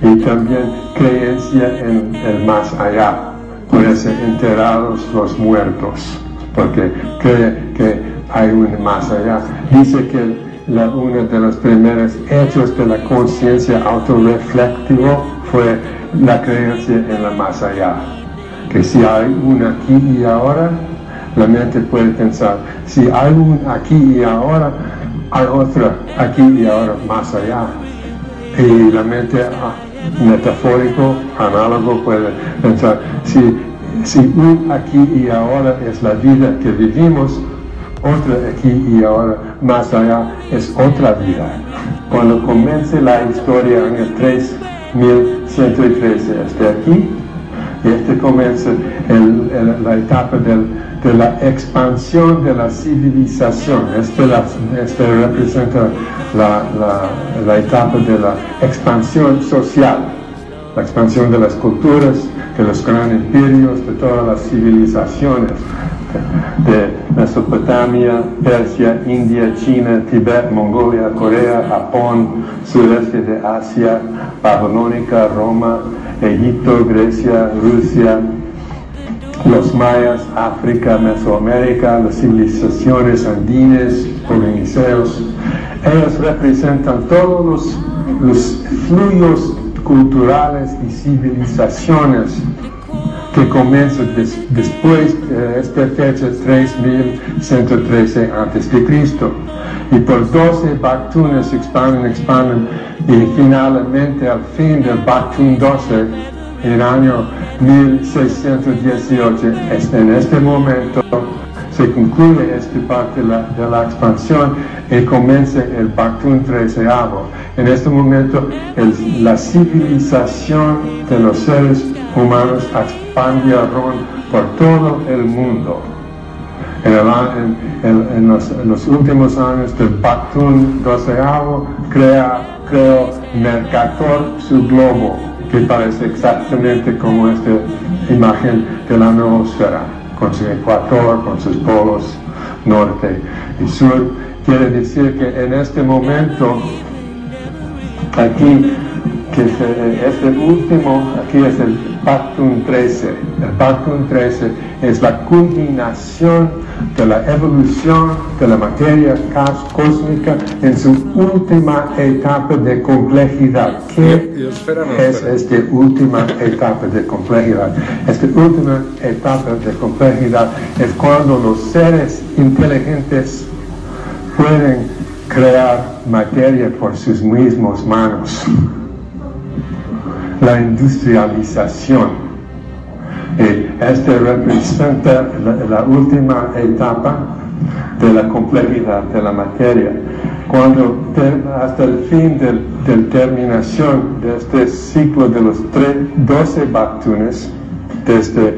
y también creencia en el más allá. Por eso enterrados los muertos, porque cree que hay un más allá. Dice que la, uno de los primeros hechos de la conciencia autorreflectivo fue la creencia en la más allá que si hay un aquí y ahora, la mente puede pensar, si hay un aquí y ahora, hay otro aquí y ahora más allá. Y la mente ah, metafórico, análogo, puede pensar, si, si un aquí y ahora es la vida que vivimos, otra aquí y ahora más allá es otra vida. Cuando comience la historia en el 3113 hasta aquí, este comienza la etapa del- de la expansión de la civilización. Este, representa la etapa de la expansión social, la expansión de las culturas, de los grandes imperios, de todas las civilizaciones, de Mesopotamia, Persia, India, China, Tibet, Mongolia, Corea, Japón, sureste de Asia, Babilónica, Roma, Egipto, Grecia, Rusia, los mayas, África, Mesoamérica, las civilizaciones andinas, poliniceos. Ellos representan todos los, los flujos culturales y civilizaciones que comienzan des- después de esta fecha 3113 a.C. Y por 12 Bactunes se expanden, expanden y finalmente al fin del Bactun 12 en el año 1618, es- en este momento se concluye esta parte de la, expansión y comienza el Bactun 13 En este momento la civilización de los seres humanos expandieron por todo el mundo. En, los, últimos años del Bactun 12 crea, creó Mercator su globo, que parece exactamente como esta imagen de la noosfera, con su ecuador, con sus polos norte y sur. Quiere decir que en este momento, aquí, que se- este último, aquí es el Bactun 13. El Bactun 13 es la culminación de la evolución de la materia cósmica en su última etapa de complejidad. ¿Qué Y esfera no es esta última etapa de complejidad? Esta última etapa de complejidad es cuando los seres inteligentes pueden crear materia por sus mismos manos. La industrialización. Y este representa la, la última etapa de la complejidad de la materia. Cuando hasta el fin del, del terminación de este ciclo de los tre- 12 Bactunes, desde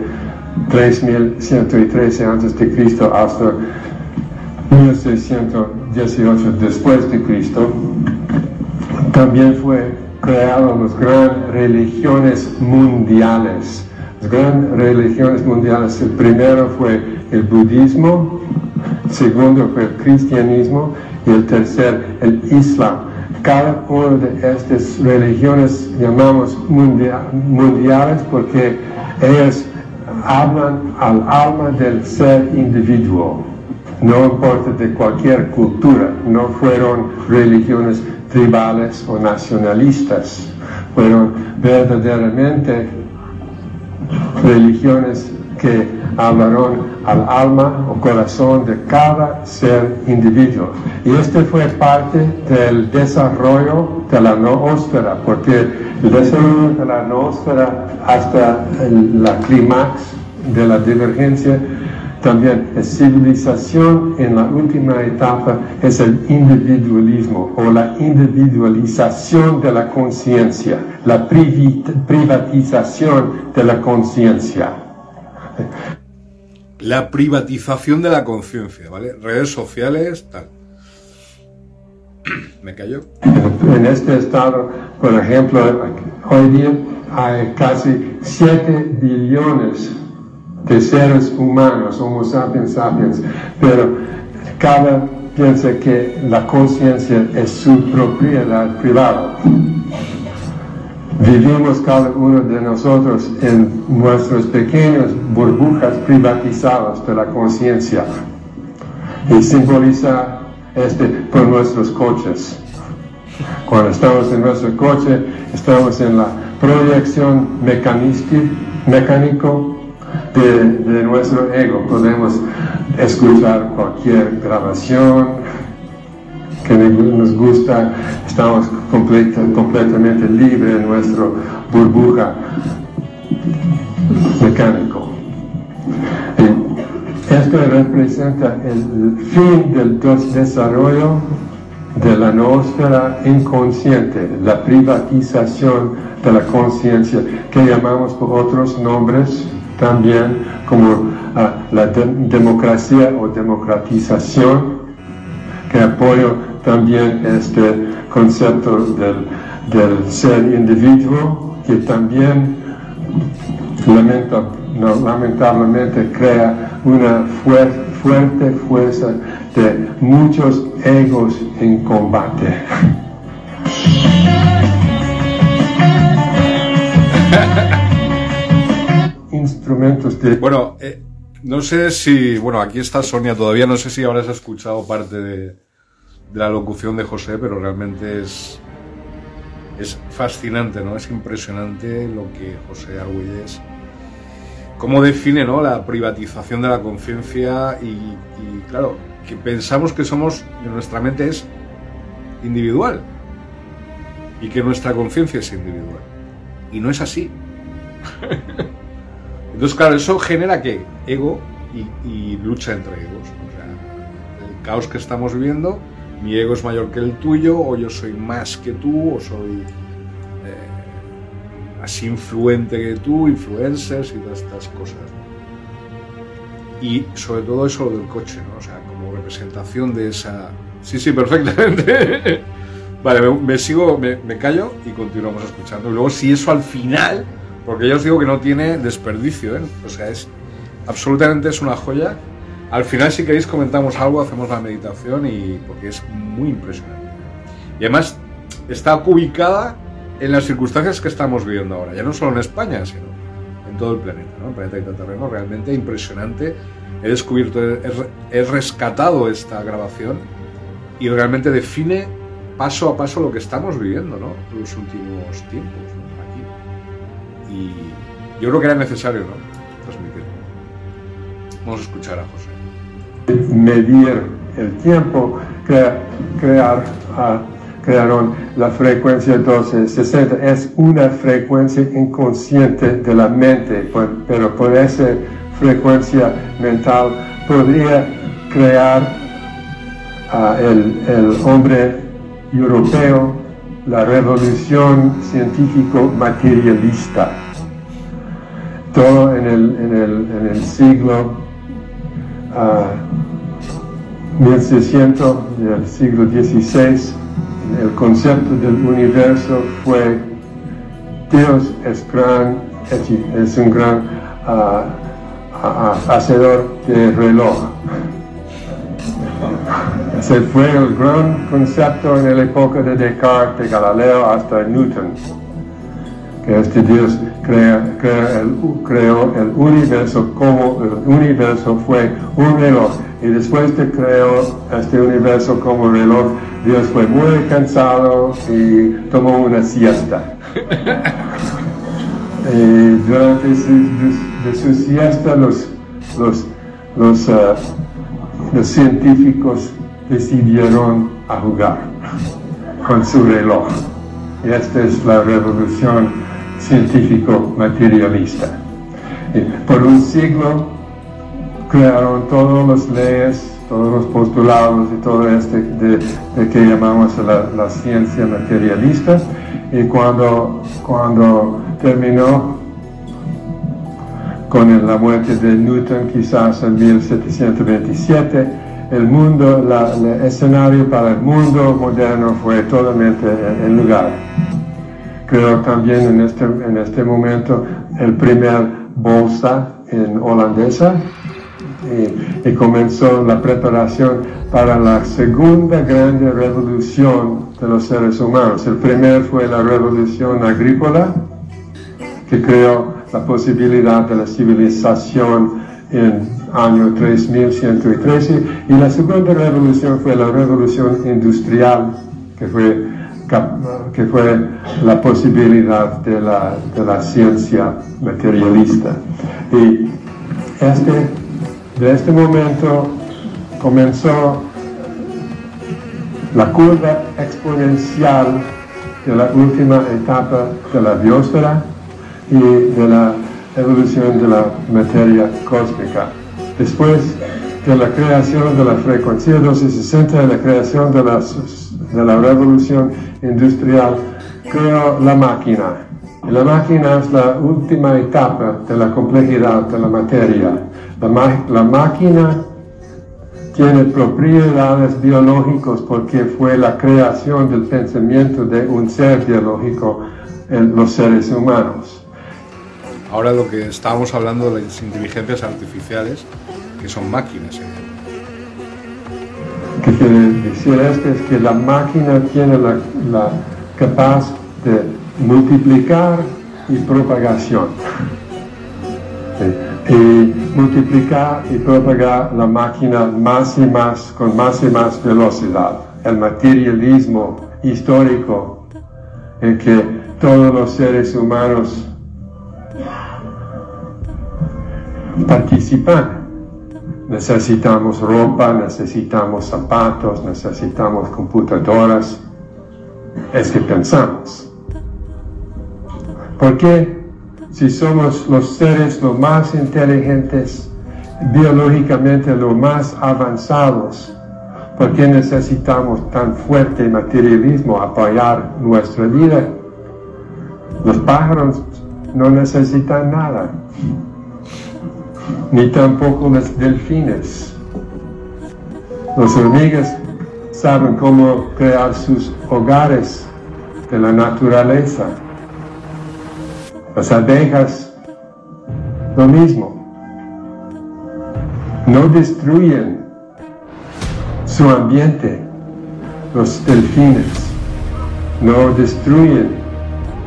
3113 antes de Cristo hasta 1618 después de Cristo, también fue creado las grandes religiones mundiales. Las grandes religiones mundiales, el primero fue el budismo, el segundo fue el cristianismo y el tercer el islam. Cada una de estas religiones llamamos mundia- mundiales porque ellas hablan al alma del ser individuo no importa de cualquier cultura, no fueron religiones tribales o nacionalistas, fueron verdaderamente religiones que hablaron al alma o corazón de cada ser individuo. Y este fue parte del desarrollo de la noósfera, porque el desarrollo de la noósfera hasta el- la clímax de la divergencia también la civilización en la última etapa es el individualismo o la individualización de la conciencia, la privatización de la conciencia. La privatización de la conciencia, ¿vale? Redes sociales, tal. ¿Me callo? En este estado, por ejemplo, hoy día hay casi 7 billones de seres humanos, Homo sapiens sapiens, pero cada piensa que la conciencia es su propiedad privada. Vivimos cada uno de nosotros en nuestras pequeñas burbujas privatizadas de la conciencia y simboliza este por nuestros coches. Cuando estamos en nuestro coche, estamos en la proyección mecánico de, nuestro ego. Podemos escuchar cualquier grabación que nos gusta, estamos completa- completamente libres en nuestra burbuja mecánico. Esto representa el fin del des- desarrollo de la noósfera inconsciente, la privatización de la conciencia, que llamamos por otros nombres también como ah, la de- democracia o democratización, que apoyo también este concepto del, del ser individuo, que también lamenta- lamentablemente crea una fuer- fuerte fuerza de muchos egos en combate. Instrumentos de Bueno, eh, no sé si. Bueno, aquí está Sonia todavía. No sé si habrás escuchado parte de, de la locución de José, pero realmente es. Es fascinante, ¿no? Es impresionante lo que José Argüelles. Cómo define, ¿no? La privatización de la conciencia y, y, claro, que pensamos que somos. que nuestra mente es individual. Y que nuestra conciencia es individual. Y no es así. Entonces, claro, eso genera que ego y, y lucha entre egos. O sea, el caos que estamos viviendo, mi ego es mayor que el tuyo, o yo soy más que tú, o soy eh, así influente que tú, influencers y todas estas cosas. Y sobre todo eso lo del coche, ¿no? O sea, como representación de esa... Sí, sí, perfectamente. vale, me, me sigo, me, me callo y continuamos escuchando. Y luego si eso al final porque yo os digo que no tiene desperdicio, ¿eh? O sea, es absolutamente es una joya. Al final, si queréis, comentamos algo, hacemos la meditación y porque es muy impresionante. Y además está ubicada en las circunstancias que estamos viviendo ahora, ya no solo en España, sino en todo el planeta, ¿no? El planeta intraterreno realmente impresionante. He descubierto, he, he rescatado esta grabación y realmente define paso a paso lo que estamos viviendo, ¿no? Los últimos tiempos, ¿no? Y yo creo que era necesario, ¿no? Transmitirlo. Vamos a escuchar a José. medir el tiempo, crea- crear ah, crearon la frecuencia 1260. Es una frecuencia inconsciente de la mente, por- pero por esa frecuencia mental podría crear ah, el, el hombre europeo la revolución científico-materialista. Todo en el, en el, en el siglo ah, 1600 del siglo XVI, el concepto del universo fue Dios es, gran, es un gran ah, ah, hacedor de reloj. Ese fue el gran concepto en la época de Descartes, de Galileo hasta Newton, que este Dios crea- crea el- creó el universo como el universo fue un reloj. Y después de creó este universo como reloj, Dios fue muy cansado y tomó una siesta. Y durante su, de, de su siesta los, los, los, ah, los científicos decidieron a jugar con su reloj. Y esta es la revolución científico-materialista. Y por un siglo crearon todas las leyes, todos los postulados y todo este de, que llamamos la, ciencia materialista. Y cuando, cuando terminó con la muerte de Newton, quizás en 1727, el mundo, el escenario para el mundo moderno fue totalmente el, el lugar. Creo también en este, en este momento el primer bolsa en holandesa y, comenzó la preparación para la segunda grande revolución de los seres humanos. El primer fue la revolución agrícola, que creó la posibilidad de la civilización en año 3113 y la segunda revolución fue la revolución industrial que fue, que fue la posibilidad de la, de la ciencia materialista y este, de este momento comenzó la curva exponencial de la última etapa de la biosfera y de la evolución de la materia cósmica. Después de la creación de la frecuencia 1260 y la creación de la, de la revolución industrial, creó la máquina. Y la máquina es la última etapa de la complejidad de la materia. La, máquina tiene propiedades biológicas porque fue la creación del pensamiento de un ser biológico en los seres humanos. Ahora lo que estábamos hablando de las inteligencias artificiales, que son máquinas. ¿eh? ¿Qué quiere decir esto? Es que la máquina tiene la, la capaz de multiplicar y propagación. Y multiplicar y propagar la máquina más y más, con más y más velocidad. El materialismo histórico en que todos los seres humanos participan. Necesitamos ropa, necesitamos zapatos, necesitamos computadoras. Es que pensamos. ¿Por qué? Si somos los seres los más inteligentes, biológicamente los más avanzados, ¿por qué necesitamos tan fuerte materialismo apoyar nuestra vida? Los pájaros no necesitan nada ni tampoco los delfines. Las hormigas saben cómo crear sus hogares de la naturaleza. Las abejas, lo mismo. No destruyen su ambiente. Los delfines no destruyen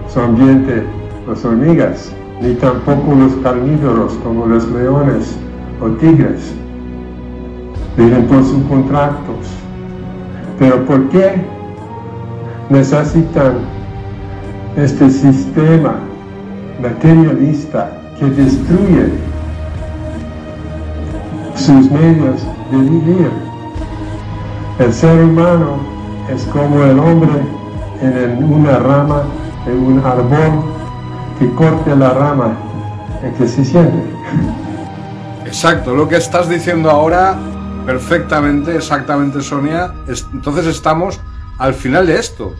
su ambiente, las hormigas ni tampoco los carnívoros como los leones o tigres. Viven por sus contratos. Pero ¿por qué necesitan este sistema materialista que destruye sus medios de vivir? El ser humano es como el hombre en una rama de un árbol que corte la rama y que se siente. Exacto, lo que estás diciendo ahora, perfectamente, exactamente, Sonia. es- entonces estamos al final de esto.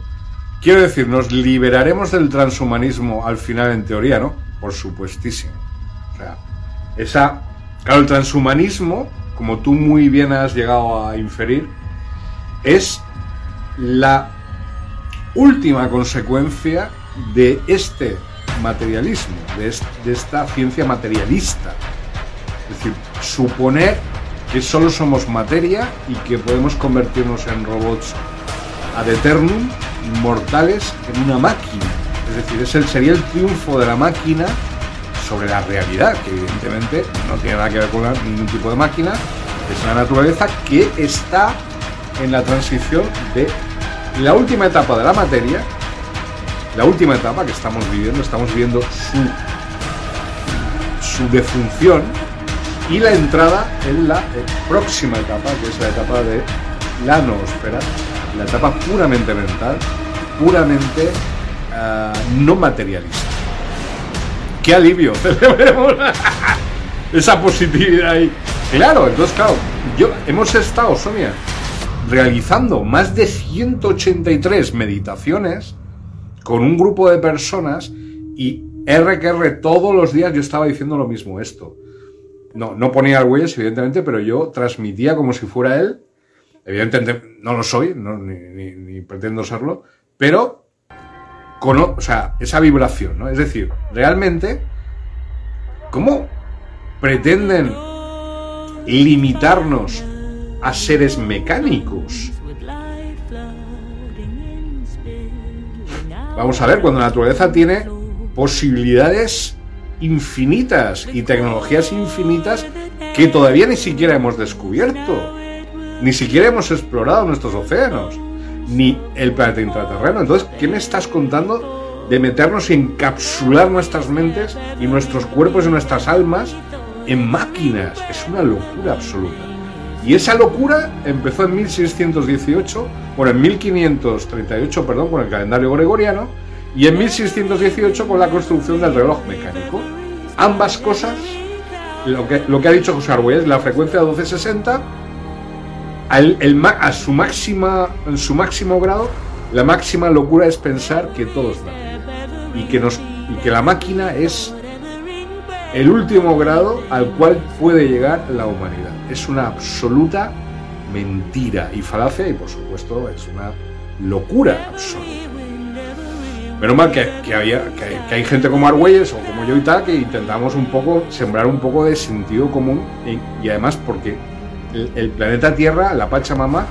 Quiero decir, nos liberaremos del transhumanismo al final, en teoría, ¿no? Por supuestísimo. O sea, esa. Claro, el transhumanismo, como tú muy bien has llegado a inferir, es la última consecuencia de este materialismo, de, es- esta ciencia materialista. Es decir, suponer que solo somos materia y que podemos convertirnos en robots ad eternum, inmortales, en una máquina. Es decir, ese sería el triunfo de la máquina sobre la realidad, que evidentemente no tiene nada que ver con la- ningún tipo de máquina, es una naturaleza que está en la transición de la última etapa de la materia, la última etapa que estamos viviendo, estamos viviendo su, su defunción y la entrada en la eh, próxima etapa, que es la etapa de la noosfera, la etapa puramente mental, puramente ah, no materialista. ¡Qué alivio! Celebremos esa positividad ahí. Claro, entonces, claro, yo, hemos estado, Sonia, realizando más de 183 meditaciones con un grupo de personas y R todos los días yo estaba diciendo lo mismo esto. No, no ponía huellas, evidentemente, pero yo transmitía como si fuera él. Evidentemente no lo soy, no, ni, ni- ni pretendo serlo, pero con, o sea, esa vibración, ¿no? Es decir, realmente, ¿cómo pretenden limitarnos a seres mecánicos? Vamos a ver, cuando la naturaleza tiene posibilidades infinitas y tecnologías infinitas que todavía ni siquiera hemos descubierto, ni siquiera hemos explorado nuestros océanos, ni el planeta intraterreno. Entonces, ¿qué me estás contando de meternos y encapsular nuestras mentes y nuestros cuerpos y nuestras almas en máquinas? Es una locura absoluta. Y esa locura empezó en 1618, bueno, en 1538, perdón, con el calendario gregoriano, y en 1618 con la construcción del reloj mecánico. Ambas cosas, lo que, lo que ha dicho José Argüelles, la frecuencia de 1260, al- el a su máxima, en su máximo grado, la máxima locura es pensar que todo es materia y que, nos, y que la máquina es el último grado al cual puede llegar la humanidad. Es una absoluta mentira y falacia y por supuesto es una locura absoluta. Menos mal que, que había, que, hay- gente como Argüelles o como yo y tal que intentamos un poco sembrar un poco de sentido común y, y además porque el, el planeta Tierra, la Pachamama,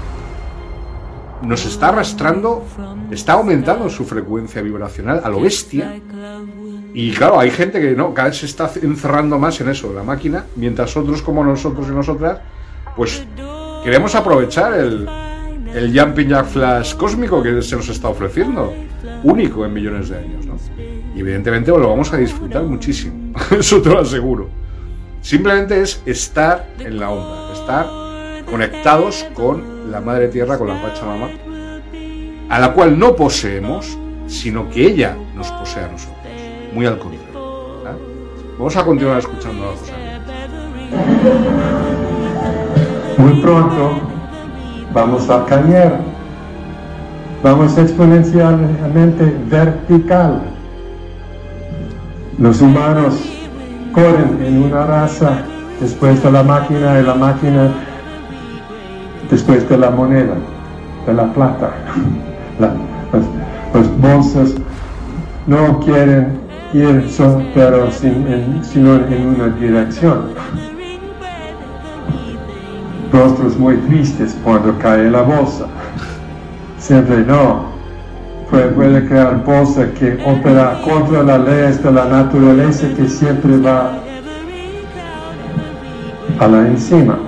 nos está arrastrando, está aumentando su frecuencia vibracional a lo bestia. Y claro, hay gente que no, cada vez se está encerrando más en eso, la máquina, mientras otros como nosotros y nosotras, pues queremos aprovechar el, el Jumping Jack Flash cósmico que se nos está ofreciendo, único en millones de años, ¿no? Y evidentemente lo vamos a disfrutar muchísimo, eso te lo aseguro. Simplemente es estar en la onda, estar conectados con la Madre Tierra, con la Pachamama, a la cual no poseemos, sino que ella nos posee a nosotros. Muy al contrario. Vamos a continuar escuchando a José. Muy pronto vamos a caer. Vamos exponencialmente vertical. Los humanos corren en una raza después de la máquina y la máquina después de la moneda, de la plata. La- los, los bolsos no quieren ir so- pero sin- sino en una dirección. Rostros muy tristes cuando cae la bolsa. Siempre no. Puede, puede crear bolsa que opera contra las leyes de la naturaleza que siempre va a la encima.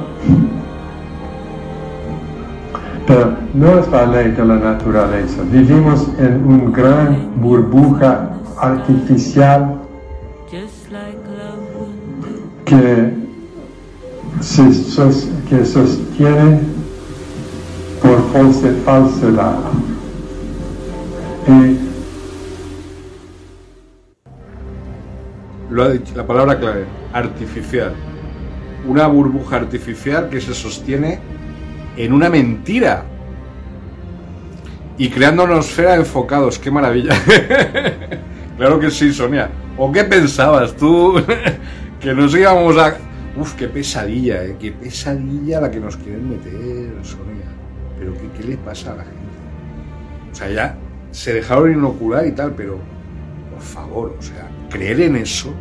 Pero no es la ley de la naturaleza. Vivimos en una gran burbuja artificial que, se sostiene por false- falsedad. Y Lo ha dicho, la palabra clave, artificial. Una burbuja artificial que se sostiene en una mentira. Y creando una esfera enfocados, qué maravilla. claro que sí, Sonia. ¿O qué pensabas tú? que nos íbamos a... Uf, qué pesadilla, ¿eh? Qué pesadilla la que nos quieren meter, Sonia. Pero ¿qué, qué le pasa a la gente? O sea, ya se dejaron inocular y tal, pero por favor, o sea, creer en eso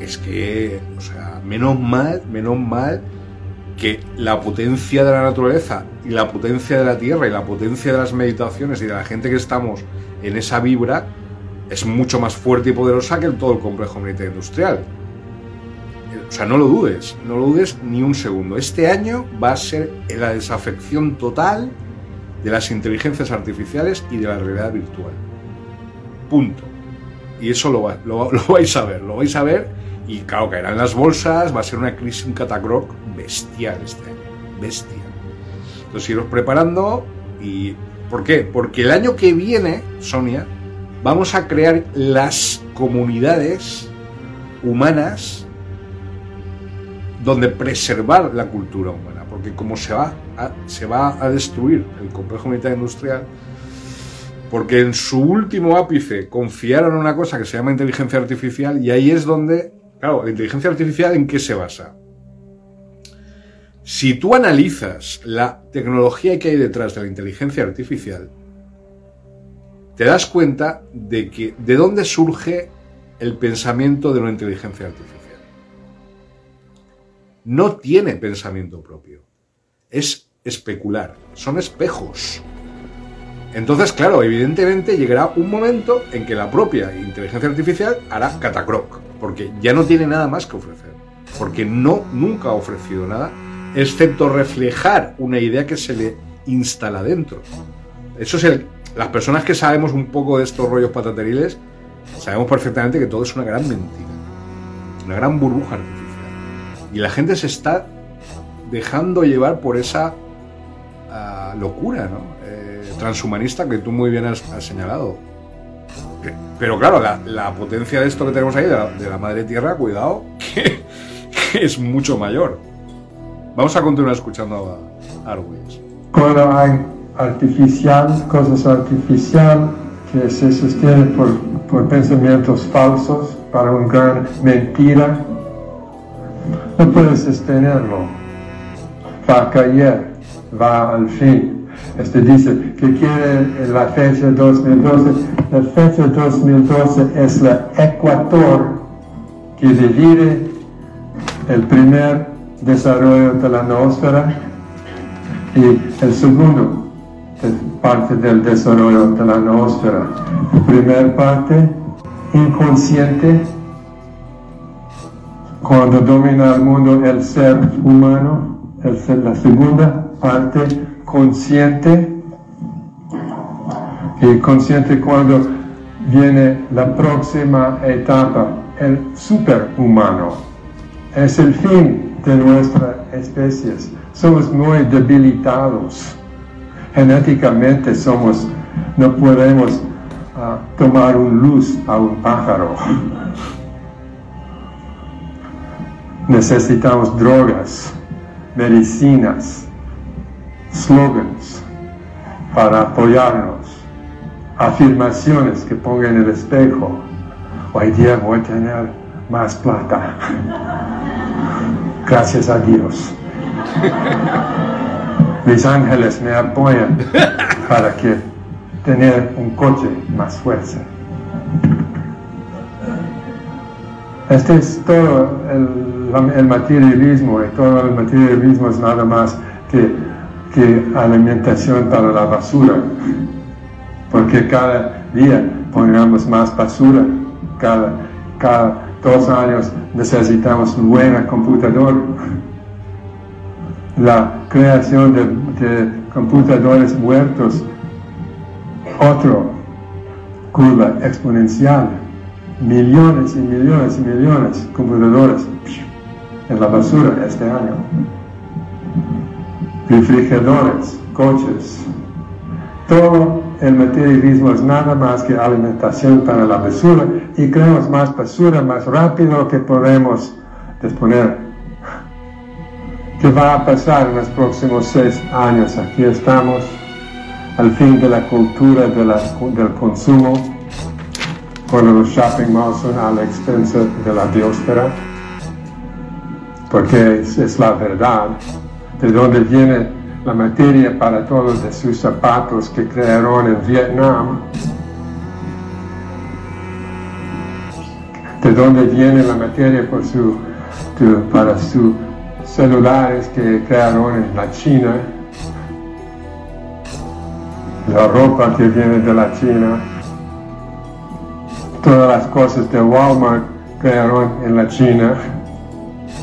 es que, o sea, menos mal, menos mal que la potencia de la naturaleza y la potencia de la tierra y la potencia de las meditaciones y de la gente que estamos en esa vibra es mucho más fuerte y poderosa que el todo el complejo militar industrial. O sea, no lo dudes, no lo dudes ni un segundo. Este año va a ser la desafección total de las inteligencias artificiales y de la realidad virtual. Punto. Y eso lo, va- lo vais a ver, lo vais a ver y claro, caerán las bolsas, va a ser una crisis, un catacroc bestial este año, bestia. Entonces iros preparando y... ¿Por qué? Porque el año que viene, Sonia, vamos a crear las comunidades humanas donde preservar la cultura humana, porque como se va se va a destruir el complejo militar industrial, porque en su último ápice confiaron en una cosa que se llama inteligencia artificial y ahí es donde, claro, la inteligencia artificial en qué se basa. Si tú analizas la tecnología que hay detrás de la inteligencia artificial, te das cuenta de que de dónde surge el pensamiento de una inteligencia artificial. No tiene pensamiento propio. Es especular. Son espejos. Entonces, claro, evidentemente llegará un momento en que la propia inteligencia artificial hará catacroc, porque ya no tiene nada más que ofrecer, porque no nunca ha ofrecido nada, excepto reflejar una idea que se le instala dentro. Eso las personas que sabemos un poco de estos rollos patateriles, sabemos perfectamente que todo es una gran mentira, una gran burbuja artificial. Y la gente se está dejando llevar por esa ah, locura, ¿no? Eh, transhumanista que tú muy bien has señalado. Pero claro, la, potencia de esto que tenemos ahí, de la, madre tierra, cuidado, que, es mucho mayor. Vamos a continuar escuchando a cuando hay artificial, cosas artificial que se sostienen por, por pensamientos falsos para una gran mentira, no puedes sostenerlo. Va a caer, va al fin. Este dice que quiere la fecha 2012. La fecha 2012 es la ecuador que divide el primer desarrollo de la noósfera y el segundo parte del desarrollo de la noósfera. La primera parte, inconsciente, cuando domina el mundo el ser humano. El la segunda parte, consciente, y consciente cuando viene la próxima etapa, el superhumano. Es el fin de nuestra especie. Somos muy debilitados. Genéticamente somos, no podemos ah, tomar un luz a un pájaro. Necesitamos drogas, medicinas, slogans para apoyarnos, afirmaciones que pongan en el espejo. Hoy día voy a tener más plata. Gracias a Dios. Mis ángeles me apoyan para que tener un coche más fuerza. Este es todo el materialismo y todo el materialismo es nada más que, que alimentación para la basura. Porque cada día pongamos más basura, cada, cada dos años necesitamos un buen computador. La creación de, computadores muertos, otro curva exponencial, millones y millones y millones de computadores en la basura este año. Refrigeradores, coches. Todo el materialismo es nada más que alimentación para la basura y creamos más basura más rápido que podemos disponer. ¿Qué va a pasar en los próximos seis años? Aquí estamos al fin de la cultura del consumo, cuando los shopping malls son a la expensa de la biosfera, porque es la verdad, de dónde viene la materia para todos sus zapatos que crearon en Vietnam, de dónde viene la materia para sus celulares que crearon en la China, la ropa que viene de la China, todas las cosas de Walmart crearon en la China,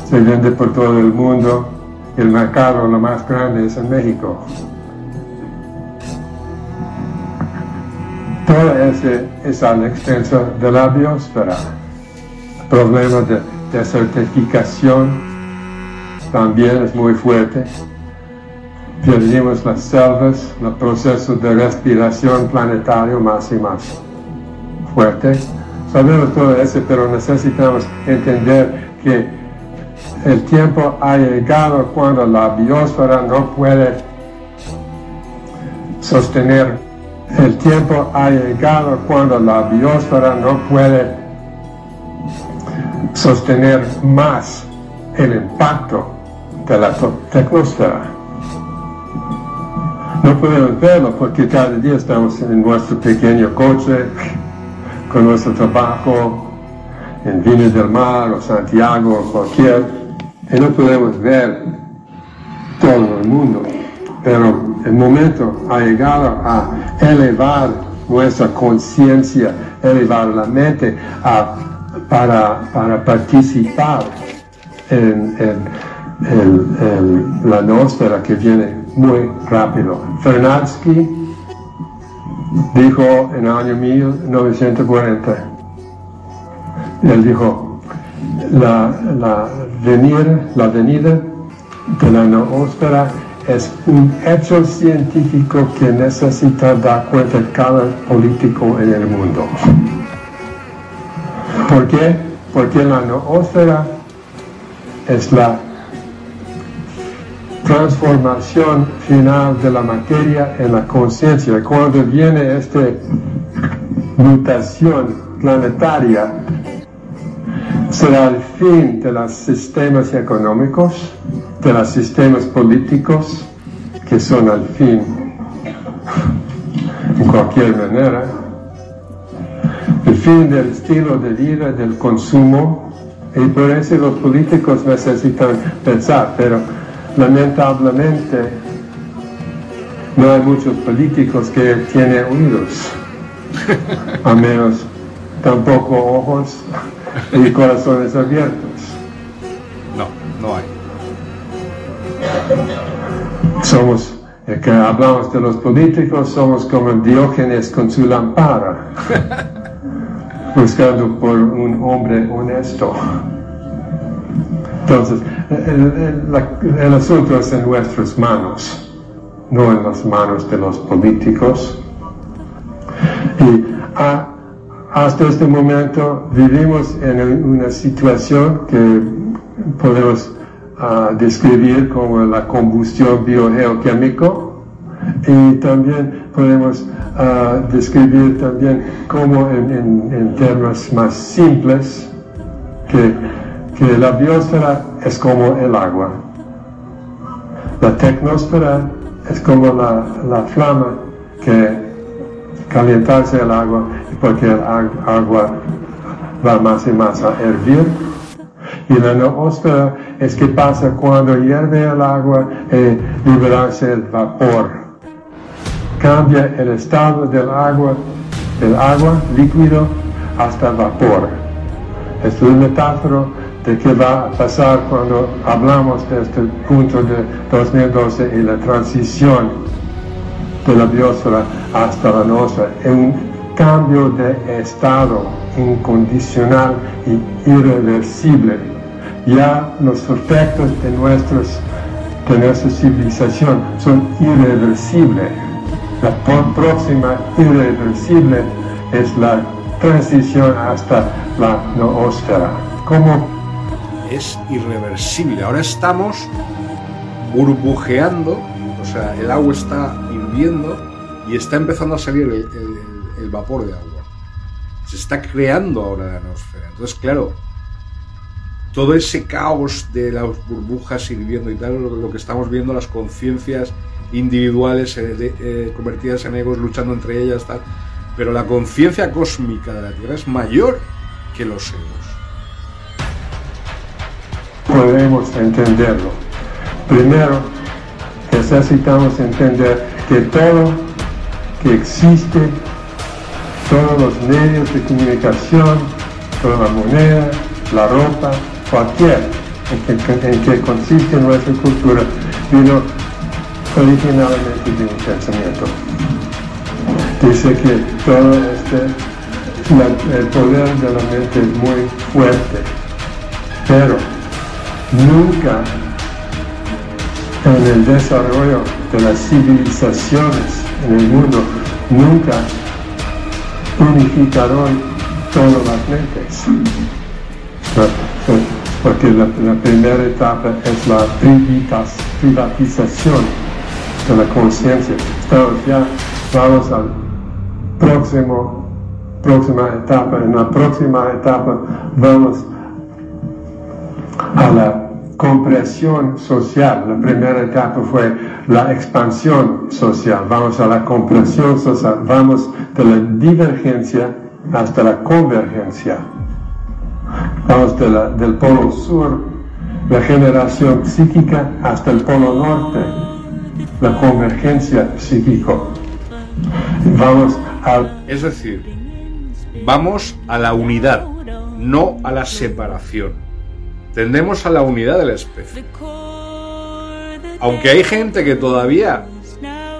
se vende por todo el mundo, el mercado lo más grande es en México. Todo ese es a la extensa de la biosfera. Problemas de desertificación también es muy fuerte. Perdimos las selvas, el proceso de respiración planetario más y más fuerte. Sabemos todo eso, pero necesitamos entender que el tiempo ha llegado cuando la biosfera no puede sostener. El tiempo ha llegado cuando la biosfera no puede sostener más el impacto de la tecnosfera. No podemos verlo porque cada día estamos en nuestro pequeño coche, con nuestro trabajo, en Viña del Mar o Santiago o cualquier, y no podemos ver todo el mundo. Pero el momento ha llegado a elevar nuestra conciencia, elevar la mente a- para, para participar en, la atmósfera que viene muy rápido. Fernatsky dijo en el año 1940, él dijo, la, la, venir, la venida de la noósfera es un hecho científico que necesita dar cuenta cada político en el mundo. ¿Por qué? Porque la noósfera es la transformación final de la materia en la conciencia. Cuando viene esta mutación planetaria, será el fin de los sistemas económicos, de los sistemas políticos, que son al fin, en cualquier manera, el fin del estilo de vida, del consumo, y por eso los políticos necesitan pensar, pero lamentablemente no hay muchos políticos que tienen oídos, a menos tampoco ojos y corazones abiertos. No, no hay. Somos, eh, que hablamos de los políticos, somos como Diógenes con su lámpara, buscando por un hombre honesto. Entonces, el, el- la- el asunto es en nuestras manos, no en las manos de los políticos. Y a- hasta este momento vivimos en una situación que podemos ah, describir como la combustión biogeoquímico y también podemos ah, describir también como en, en- términos más simples que, la biosfera es como el agua. La tecnosfera es como la, la flama que calentarse el agua porque el ag- agua va más y más a hervir. Y la noósfera es que pasa cuando hierve el agua y liberarse el vapor. Cambia el estado del agua, del agua líquido hasta vapor. Es una metáfora de qué va a pasar cuando hablamos de este punto de 2012 y la transición de la biosfera hasta la nuestra, es un cambio de estado incondicional y irreversible. Ya los efectos de nuestras de nuestra civilización son irreversibles. La próxima irreversible es la transición hasta la noósfera. ¿Cómo es irreversible. Ahora estamos burbujeando, o sea, el agua está hirviendo y está empezando a salir el- el vapor de agua. Se está creando ahora la atmósfera. Entonces, claro, todo ese caos de las burbujas hirviendo y tal, lo, que estamos viendo, las conciencias individuales eh, eh, convertidas en egos luchando entre ellas, tal. Pero la conciencia cósmica de la Tierra es mayor que los egos. podemos entenderlo? Primero, necesitamos entender que todo que existe, todos los medios de comunicación, toda la moneda, la ropa, cualquier en que, consiste nuestra cultura, vino originalmente de un pensamiento. Dice que todo este, el poder de la mente es muy fuerte, pero nunca en el desarrollo de las civilizaciones en el mundo, nunca unificaron todas las mentes. Por- por- Porque la, la primera etapa es la privatización de la conciencia. Estamos ya, vamos al próximo, próxima etapa. En la próxima etapa vamos a la compresión social. La primera etapa fue la expansión social. Vamos a la compresión social. Vamos de la divergencia hasta la convergencia. Vamos del polo sur, la generación psíquica, hasta el polo norte, la convergencia psíquico. Vamos al Es decir, vamos a la unidad, no a la separación. Tendemos a la unidad de la especie. Aunque hay gente que todavía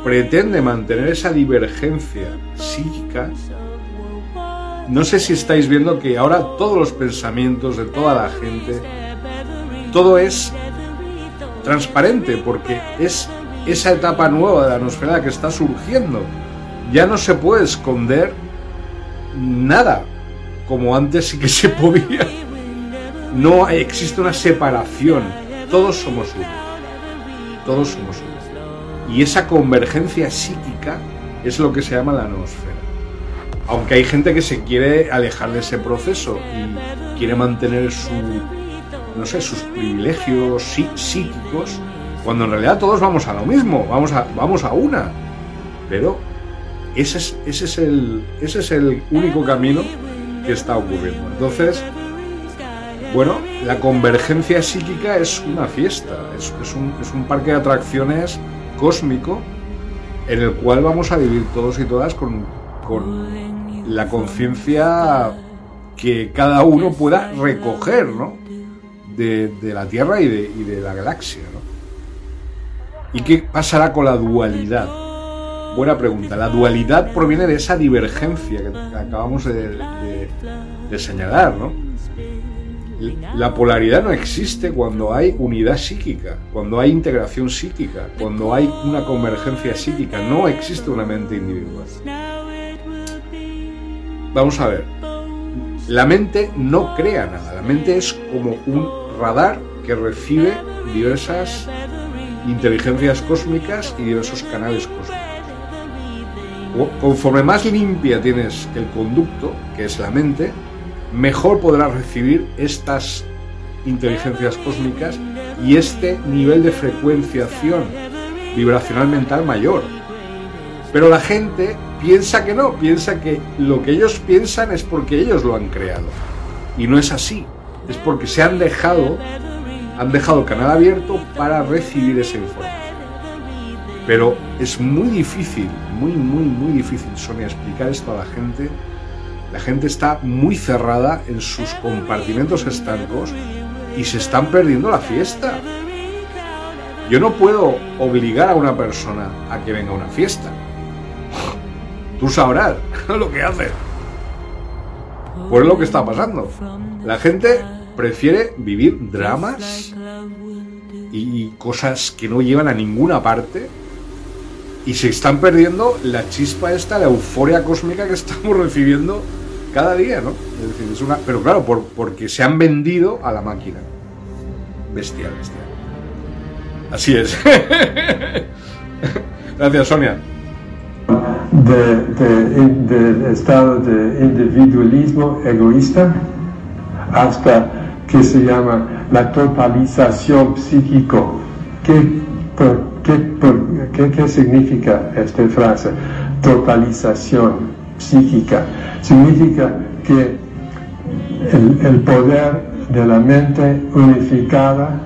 pretende mantener esa divergencia psíquica, no sé si estáis viendo que ahora todos los pensamientos de toda la gente, todo es transparente porque es esa etapa nueva de la atmósfera que está surgiendo. Ya no se puede esconder nada como antes sí que se podía. No existe una separación. Todos somos uno. Todos somos uno. Y esa convergencia psíquica es lo que se llama la noosfera. Aunque hay gente que se quiere alejar de ese proceso y quiere mantener su, no sé, sus privilegios psí- psíquicos, cuando en realidad todos vamos a lo mismo, vamos a, vamos a una. Pero ese es, ese, es el, ese es el único camino que está ocurriendo. Entonces, bueno, la convergencia psíquica es una fiesta, es, es un, es un parque de atracciones cósmico en el cual vamos a vivir todos y todas con, la conciencia que cada uno pueda recoger ¿no? de, la Tierra y de, y de la galaxia. ¿no? ¿Y qué pasará con la dualidad? Buena pregunta. La dualidad proviene de esa divergencia que acabamos de- de señalar, ¿no? La polaridad no existe cuando hay unidad psíquica, cuando hay integración psíquica, cuando hay una convergencia psíquica. No existe una mente individual. Vamos a ver. La mente no crea nada. La mente es como un radar que recibe diversas inteligencias cósmicas y diversos canales cósmicos. Conforme más limpia tienes el conducto, que es la mente, mejor podrás recibir estas inteligencias cósmicas y este nivel de frecuenciación vibracional mental mayor. Pero la gente piensa que no, piensa que lo que ellos piensan es porque ellos lo han creado. Y no es así, es porque se han dejado, han dejado canal abierto para recibir esa información. Pero es muy difícil, muy, muy, muy difícil, Sonia, explicar esto a la gente. La gente está muy cerrada en sus compartimentos estancos y se están perdiendo la fiesta. Yo no puedo obligar a una persona a que venga a una fiesta. Tú sabrás lo que hace. Pues es lo que está pasando. La gente prefiere vivir dramas y cosas que no llevan a ninguna parte. Y se están perdiendo la chispa esta, la euforia cósmica que estamos recibiendo cada día, ¿no? Es decir, es una, pero claro, por- porque se han vendido a la máquina. Bestial, bestial. Así es. Gracias, Sonia. de, de- del estado de individualismo egoísta hasta que se llama la totalización psíquico. ¿Qué, por- qué, por- qué- qué significa esta frase? Totalización psíquica. Significa que el, poder de la mente unificada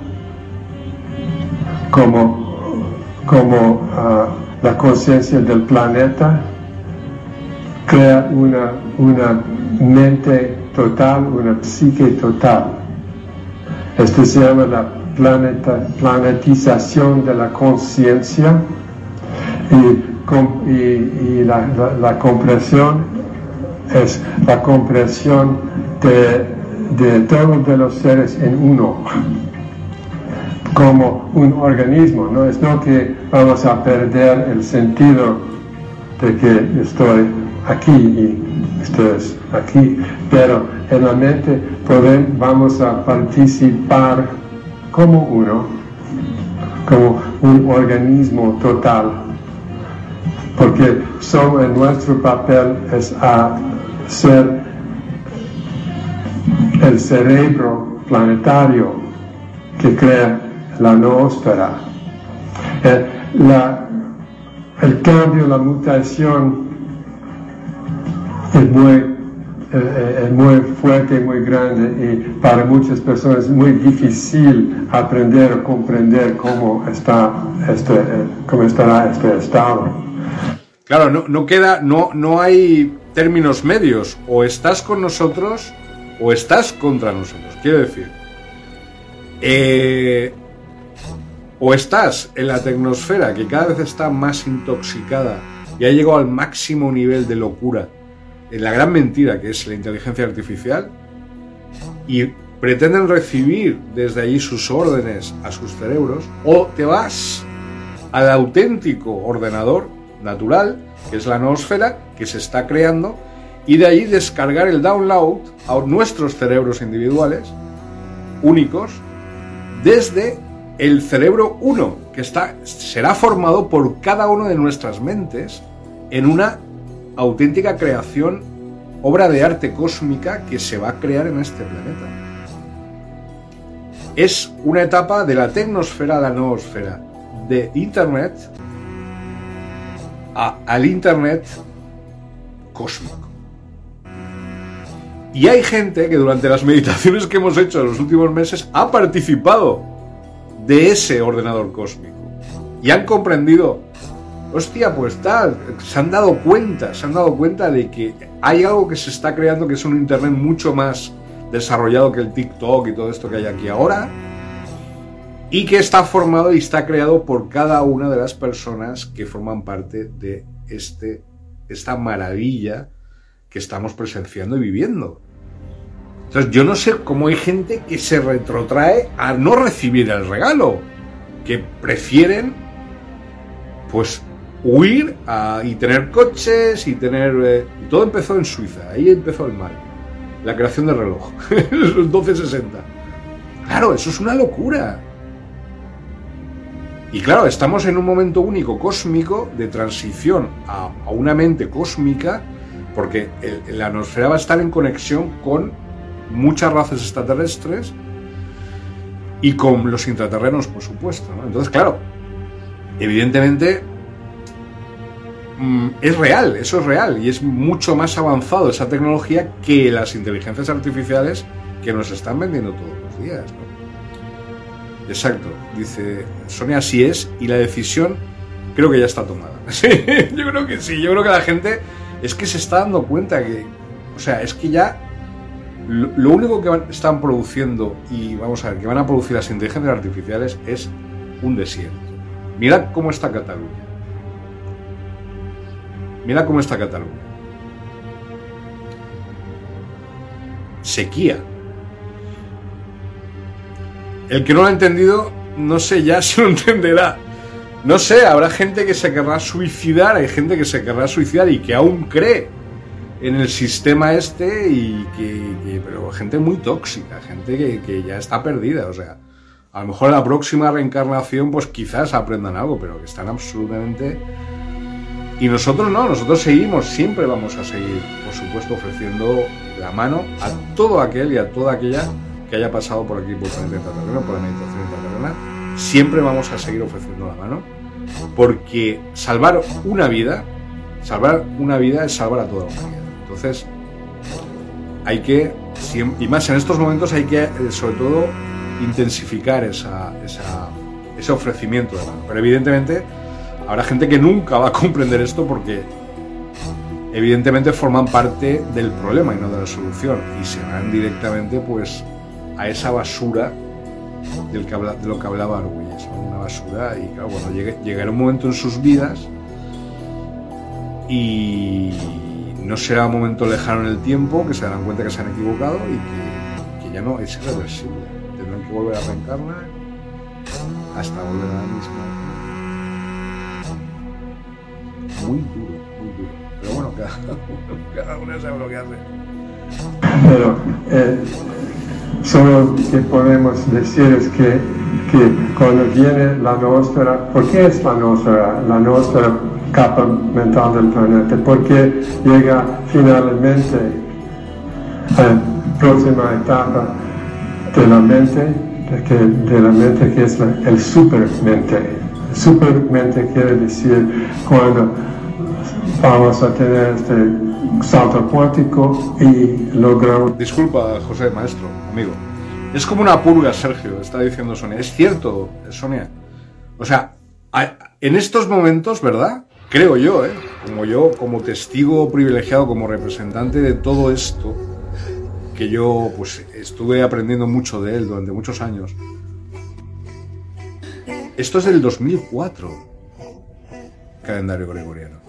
como, como ah, la conciencia del planeta crea una, una mente total, una psique total. Esto se llama la planeta- planetización de la conciencia y, y- la, la- comprensión es la comprensión de, todos los seres en uno como un organismo, no es no que vamos a perder el sentido de que estoy aquí y ustedes aquí, pero en la mente podemos, vamos a participar como uno, como un organismo total, porque solo en nuestro papel es a ser el cerebro planetario que crea la noósfera. Eh, el cambio, la mutación es muy, eh, eh, es muy fuerte, muy grande y para muchas personas es muy difícil aprender o comprender cómo, está este, cómo estará este estado. Claro, no, queda, no, no hay términos medios. O estás con nosotros o estás contra nosotros. Quiero decir, eh, o estás en la tecnosfera que cada vez está más intoxicada y ha llegado al máximo nivel de locura en la gran mentira que es la inteligencia artificial y pretenden recibir desde allí sus órdenes a sus cerebros, o te vas al auténtico ordenador natural, que es la noosfera, que se está creando, y de ahí descargar el download a nuestros cerebros individuales, únicos, desde el cerebro 1, que está, será formado por cada una de nuestras mentes en una auténtica creación, obra de arte cósmica que se va a crear en este planeta. Es una etapa de la tecnosfera a la noosfera, de Internet al Internet cósmico. Y hay gente que durante las meditaciones que hemos hecho en los últimos meses ha participado de ese ordenador cósmico. Y han comprendido, hostia, pues tal, se han dado cuenta, se han dado cuenta de que hay algo que se está creando que es un Internet mucho más desarrollado que el TikTok y todo esto que hay aquí ahora. Y que está formado y está creado por cada una de las personas que forman parte de este, esta maravilla que estamos presenciando y viviendo. Entonces yo no sé cómo hay gente que se retrotrae a no recibir el regalo, que prefieren pues huir y tener coches y tener... eh, todo empezó en Suiza, ahí empezó el mal. La creación del reloj, los 1260. Claro, eso es una locura. Y claro, estamos en un momento único cósmico de transición a, una mente cósmica, porque la nosfera va a estar en conexión con muchas razas extraterrestres y con los intraterrenos, por supuesto. Entonces, claro, evidentemente mm, es real, eso es real y es mucho más avanzado esa tecnología que las inteligencias artificiales que nos están vendiendo todos los días. Exacto, dice Sonia, así es, y la decisión creo que ya está tomada. Yo creo que sí, yo creo que la gente es que se está dando cuenta que, o sea, es que ya lo, único que están produciendo y vamos a ver, que van a producir las inteligencias artificiales es un desierto. Mirad cómo está Cataluña. Mira cómo está Cataluña. Sequía. El que no lo ha entendido no sé ya si lo entenderá. No sé, habrá gente que se querrá suicidar, hay gente que se querrá suicidar y que aún cree en el sistema este y que, que- pero gente muy tóxica, gente que, que ya está perdida, o sea, a lo mejor en la próxima reencarnación pues quizás aprendan algo, pero que están absolutamente y nosotros no, nosotros seguimos, siempre vamos a seguir, por supuesto, ofreciendo la mano a todo aquel y a toda aquella que haya pasado por aquí por Planeta Intraterreno, por la meditación intraterrena. Siempre vamos a seguir ofreciendo la mano, porque salvar una vida, salvar una vida es salvar a toda la humanidad. Entonces, hay que, y más en estos momentos, hay que, eh, sobre todo, intensificar esa- ese ofrecimiento de mano. Pero evidentemente, habrá gente que nunca va a comprender esto porque evidentemente forman parte del problema y no de la solución y se van directamente pues a esa basura de lo que hablaba Argüelles, una basura y claro, bueno, llegará un momento en sus vidas y no será un momento lejano en el tiempo que se darán cuenta que se han equivocado y que, ya no es irreversible, tendrán que volver a reencarnar hasta volver a la misma muy duro, muy duro. Pero bueno, cada cada uno sabe lo que hace. Pero eh, solo que podemos decir es que, que cuando viene la noósfera, ¿por qué es la noósfera? La noósfera capa mental del planeta, porque llega finalmente a la próxima etapa de la mente, de, que, de la mente que es el supermente. Supermente quiere decir cuando vamos a tener este salto cuántico y logramos Disculpa, José, maestro, amigo. Es como una purga, Sergio, está diciendo Sonia. Es cierto, Sonia. O sea, en estos momentos, ¿verdad? Creo yo, ¿eh? Como yo, como testigo privilegiado, como representante de todo esto, que yo pues estuve aprendiendo mucho de él durante muchos años. Esto es del 2004, calendario gregoriano.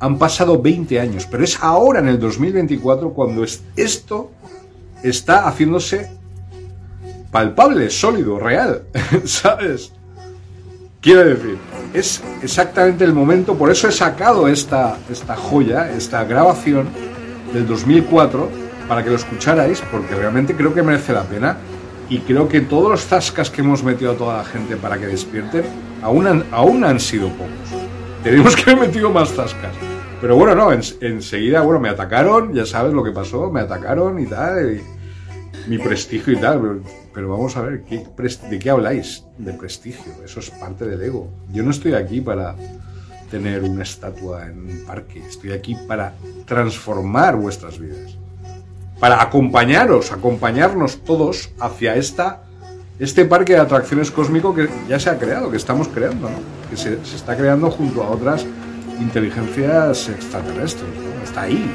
Han pasado 20 años, pero es ahora en el 2024 cuando es- esto está haciéndose palpable, sólido, real, ¿sabes? Quiero decir, es exactamente el momento, por eso he sacado esta, esta joya, esta grabación del 2004, para que lo escucharais, porque realmente creo que merece la pena. Y creo que todos los tascas que hemos metido a toda la gente para que despierten, aún aún han sido pocos. Tenemos que haber metido más tascas. Pero bueno, no, en- enseguida, bueno, me atacaron, ya sabes lo que pasó, me atacaron y tal, y mi prestigio y tal, pero, vamos a ver, ¿qué pres- ¿de qué habláis? De prestigio, eso es parte del ego. Yo no estoy aquí para tener una estatua en un parque, estoy aquí para transformar vuestras vidas, para acompañaros, acompañarnos todos hacia esta, este parque de atracciones cósmico que ya se ha creado, que estamos creando, ¿no? que se, está creando junto a otras inteligencias extraterrestres, ¿no? está ahí.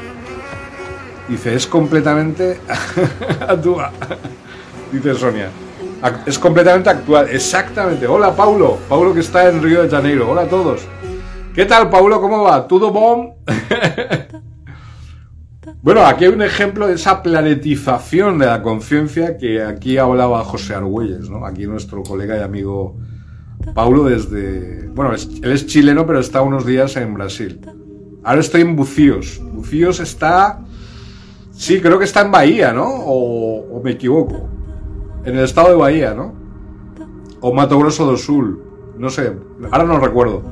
Dice, es completamente actual. Dice Sonia. Es completamente actual. Exactamente. Hola, Paulo. Paulo que está en Río de Janeiro. Hola a todos. ¿Qué tal, Paulo? ¿Cómo va? ¿Todo bom? bueno, aquí hay un ejemplo de esa planetización de la conciencia que aquí hablaba José Argüelles, ¿no? Aquí nuestro colega y amigo Paulo desde... Bueno, él es chileno, pero está unos días en Brasil. Ahora estoy en Bucíos. Bucíos está... Sí, creo que está en Bahía, ¿no? O, o me equivoco. En el estado de Bahía, ¿no? O Mato Grosso do Sul. No sé, ahora no recuerdo.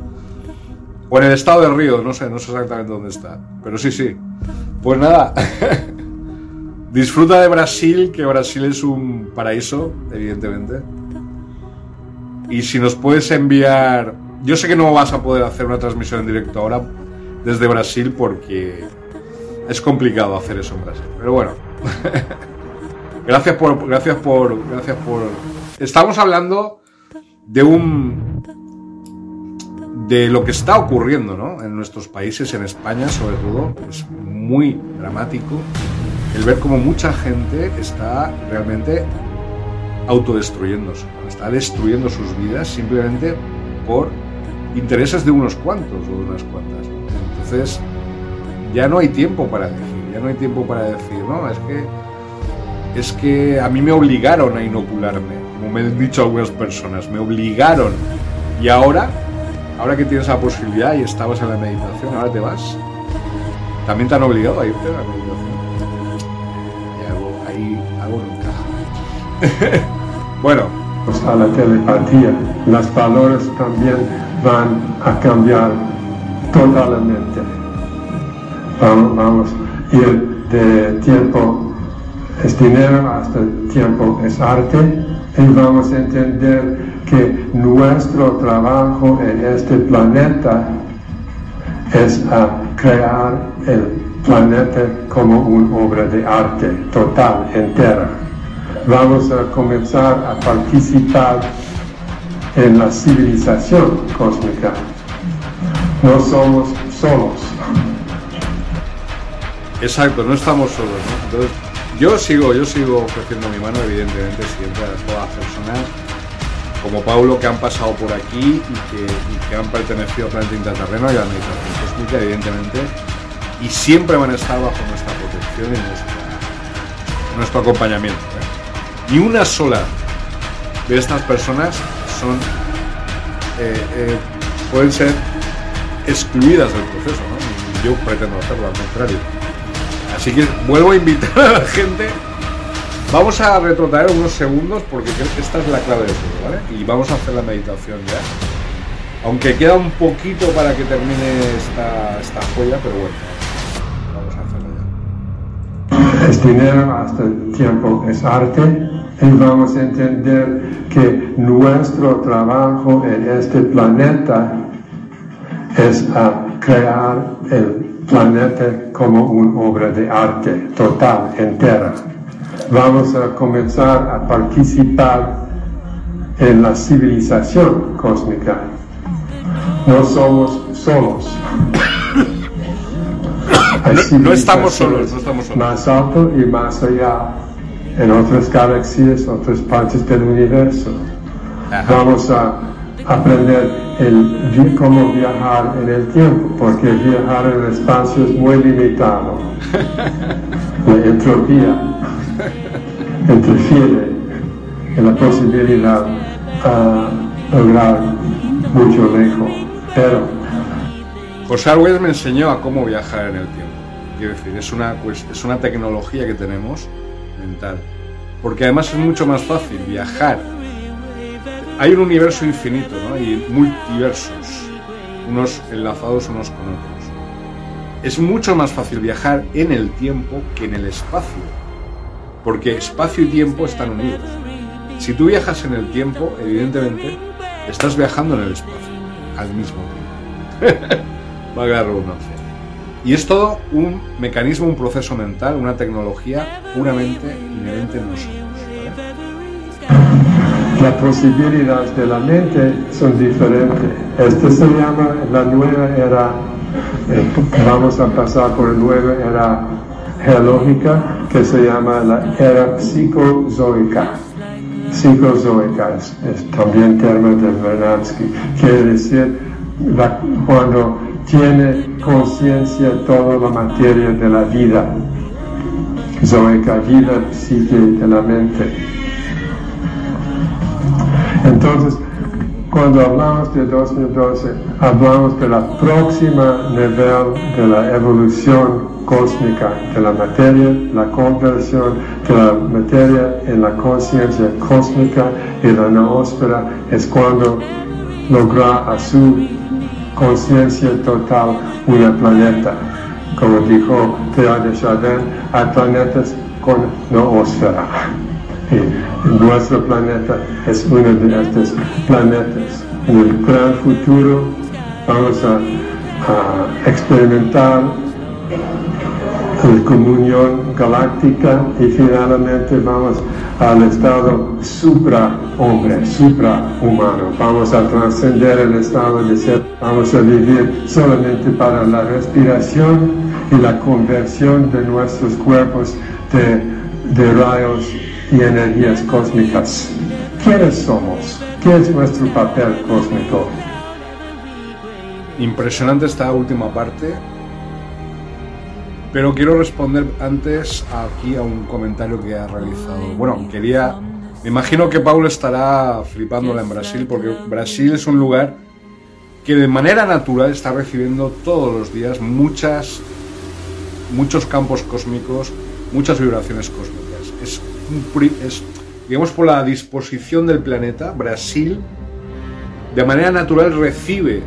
O en el estado de Río, no sé, no sé exactamente dónde está. Pero sí, sí. Pues nada. Disfruta de Brasil, que Brasil es un paraíso, evidentemente. Y si nos puedes enviar... Yo sé que no vas a poder hacer una transmisión en directo ahora desde Brasil porque es complicado hacer eso en Brasil. Pero bueno. gracias por... Gracias por... Gracias por... Estamos hablando de un... De lo que está ocurriendo, ¿no? En nuestros países, en España sobre todo, es muy dramático el ver cómo mucha gente está realmente autodestruyéndose, está destruyendo sus vidas simplemente por intereses de unos cuantos o de unas cuantas. Entonces, ya no hay tiempo para elegir, ya no hay tiempo para decir, no, es que es que a mí me obligaron a inocularme. como me han dicho algunas personas, me obligaron. Y ahora, ahora que tienes la posibilidad y estabas en la meditación, ahora te vas. También te han obligado a irte a la meditación. Y algo, ahí algo no encaja. bueno, Pues a la telepatía. Los valores también van a cambiar totalmente. Vamos, vamos ir de tiempo es dinero hasta tiempo es arte y vamos a entender que nuestro trabajo en este planeta es a crear el planeta como una obra de arte total, entera. Vamos a comenzar a participar en la civilización cósmica. No somos solos. Exacto, no estamos solos. Entonces, yo sigo, yo sigo ofreciendo mi mano, evidentemente, siempre a todas las personas como Paulo que han pasado por aquí y que, han pertenecido al planeta intraterreno y a la meditación cósmica, evidentemente, y siempre van a estar bajo nuestra protección y nuestro acompañamiento. ¿eh? Ni una sola de estas personas son eh, eh, pueden ser excluidas del proceso, ¿no? Yo pretendo hacerlo al contrario. Así que vuelvo a invitar a la gente. Vamos a retrotraer unos segundos porque creo que esta es la clave de todo, ¿vale? Y vamos a hacer la meditación ya. Aunque queda un poquito para que termine esta, esta joya, pero bueno, vamos a hacerlo ya. es dinero hasta el tiempo es arte y vamos a entender que nuestro trabajo en este planeta es a crear el planeta como una obra de arte total, entera. Vamos a comenzar a participar en la civilización cósmica. No somos solos. No- no estamos solos, no estamos solos. Más alto y más allá, en otras galaxias, otras partes del universo. Vamos a aprender el, cómo viajar en el tiempo, porque viajar en el espacio es muy limitado. La entropía interfiere en la posibilidad a lograr mucho lejos. Pero José Arguelles me enseñó a cómo viajar en el tiempo. Quiero decir, es una, pues, es una tecnología que tenemos mental. Porque además es mucho más fácil viajar. Hay un universo infinito, ¿no? Y multiversos, unos enlazados unos con otros. Es mucho más fácil viajar en el tiempo que en el espacio. Porque espacio y tiempo están unidos. Si tú viajas en el tiempo, evidentemente, estás viajando en el espacio al mismo tiempo. Valga la redundancia. Y es todo un mecanismo, un proceso mental, una tecnología puramente inherente en nosotros. ¿vale? las posibilidades de la mente son diferentes. Esto se llama la nueva era, eh, vamos a pasar por la nueva era geológica que se llama la era psicozoica. Psicozoica es, es también término de Vernadsky, quiere decir la- cuando tiene conciencia toda la materia de la vida. Zoica, vida, psique de la mente. Cuando hablamos de 2012, hablamos de la próxima nivel de la evolución cósmica de la materia, la conversión de la materia en la conciencia cósmica y la noósfera es cuando logra a su conciencia total una planeta. Como dijo Théa de Chardin, hay planetas con noósfera. Nuestro planeta es uno de estos planetas. En el gran futuro vamos a, a experimentar la comunión galáctica y finalmente vamos al estado supra-hombre, supra-humano. Vamos a trascender el estado de ser, vamos a vivir solamente para la respiración y la conversión de nuestros cuerpos de, de rayos y energías cósmicas. ¿Quiénes somos? ¿Qué es nuestro papel cósmico? Impresionante esta última parte. Pero quiero responder antes aquí a un comentario que ha realizado. Bueno, quería Me imagino que Paulo estará flipándola en Brasil, porque Brasil es un lugar que de manera natural está recibiendo todos los días muchas, muchos campos cósmicos, muchas vibraciones cósmicas. Digamos, por la disposición del planeta, Brasil de manera natural recibe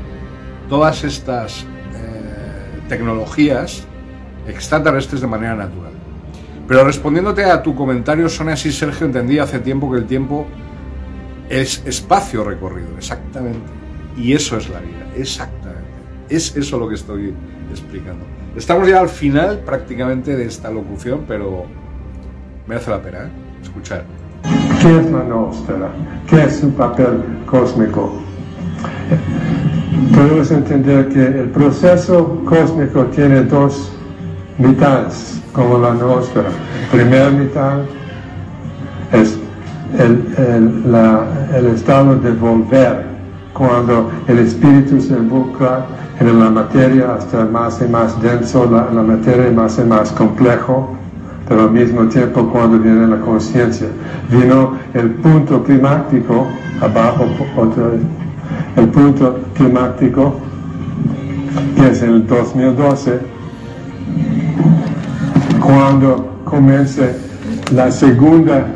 todas estas eh, tecnologías extraterrestres de manera natural. Pero respondiéndote a tu comentario, Sonia, sí, Sergio, entendí hace tiempo que el tiempo es espacio recorrido, exactamente. Y eso es la vida, exactamente. Es eso lo que estoy explicando. Estamos ya al final prácticamente de esta locución, pero merece la pena ¿eh? escuchar. ¿Qué es la noósfera? ¿Qué es su papel cósmico? Podemos entender que el proceso cósmico tiene dos mitades, como la noósfera. Primera mitad es el estado de volver, cuando el espíritu se involucra en la materia hasta más y más denso, la, la materia más y más complejo, pero al mismo tiempo cuando viene la conciencia. Vino el punto climático, abajo el punto climático, que es el 2012, cuando comience la segunda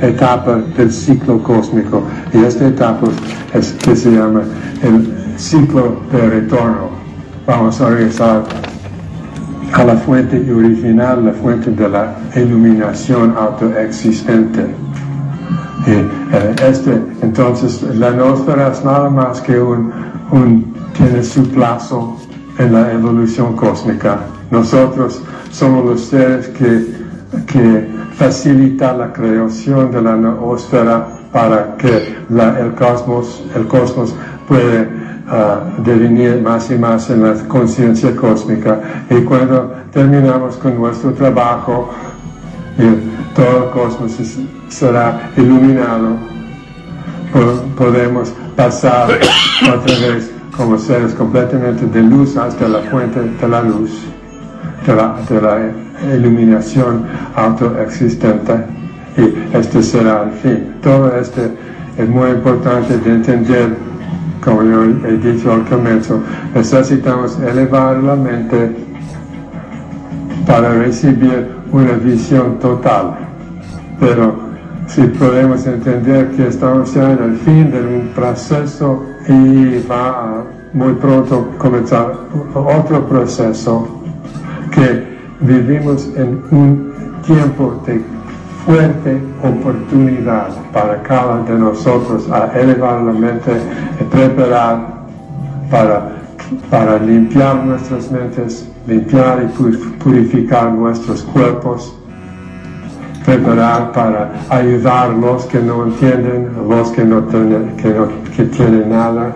etapa del ciclo cósmico. Y esta etapa es que se llama el ciclo de retorno. Vamos a regresar a la fuente original, la fuente de la iluminación autoexistente. Eh, este, entonces, la noósfera es nada más que un, un- tiene su plazo en la evolución cósmica. Nosotros somos los seres que, que facilitan la creación de la noósfera para que la- el cosmos, el cosmos puede ah, devenir más y más en la conciencia cósmica. Y cuando terminamos con nuestro trabajo, y todo el cosmos será iluminado. Po- Podemos pasar otra vez como seres completamente de luz hasta la fuente de la luz, de la, de la iluminación autoexistente. Y este será el fin. Todo esto es muy importante de entender, como yo he dicho al comienzo, necesitamos elevar la mente para recibir una visión total. Pero si podemos entender que estamos ya en el fin de un proceso y va muy pronto comenzar otro proceso, que vivimos en un tiempo de fuerte oportunidad para cada de nosotros a elevar la mente y preparar para, para limpiar nuestras mentes, limpiar y pur- purificar nuestros cuerpos, preparar para ayudar a los que no entienden, a los que no tienen, que no que tienen nada,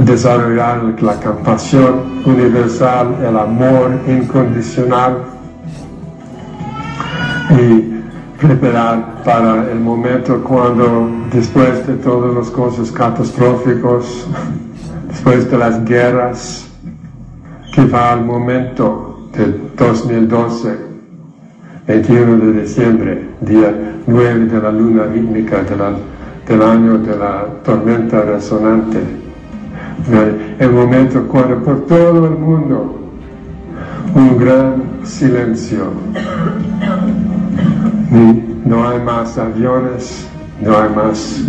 desarrollar la compasión universal, el amor incondicional y preparar para el momento cuando después de todas las cosas catastróficos, después de las guerras, que va al momento de 2012, 21 de diciembre, día 9 de la luna rítmica del año de la tormenta resonante. El momento cuando por todo el mundo un gran silencio. Ni- no hay más aviones, no hay más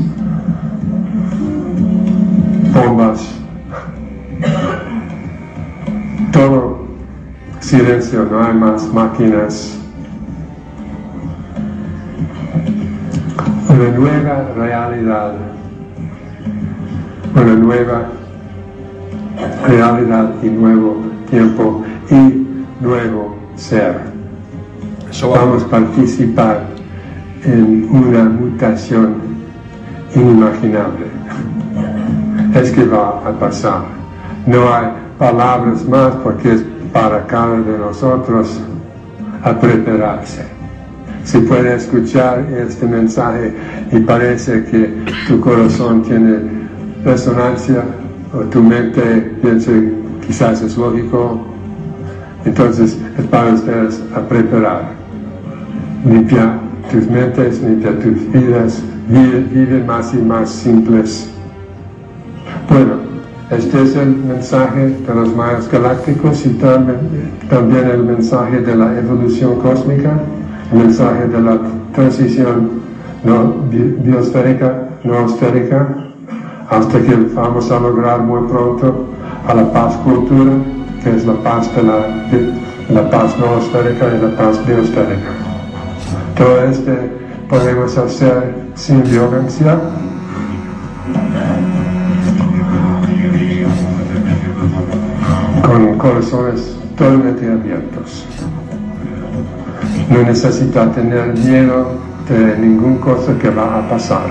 bombas. Todo silencio, no hay más máquinas. Una nueva realidad, una nueva realidad y nuevo tiempo y nuevo ser. Vamos a participar en una mutación inimaginable. Es que va a pasar. No hay palabras más porque es para cada de nosotros a prepararse. Si puede escuchar este mensaje y parece que tu corazón tiene resonancia o tu mente piensa quizás es lógico, entonces es para ustedes a preparar, limpiar tus mentes de tus vidas. Vive, más y más simples. Bueno, este es el mensaje de los mayas galácticos y también, el mensaje de la evolución cósmica, el mensaje de la transición no, bi- biosférica, noosférica, hasta que vamos a lograr muy pronto a la paz cultura, que es la paz de la, de la paz noosférica y la paz biosférica. Todo este podemos hacer sin violencia, con corazones totalmente abiertos. No necesita tener miedo de ninguna cosa que va a pasar,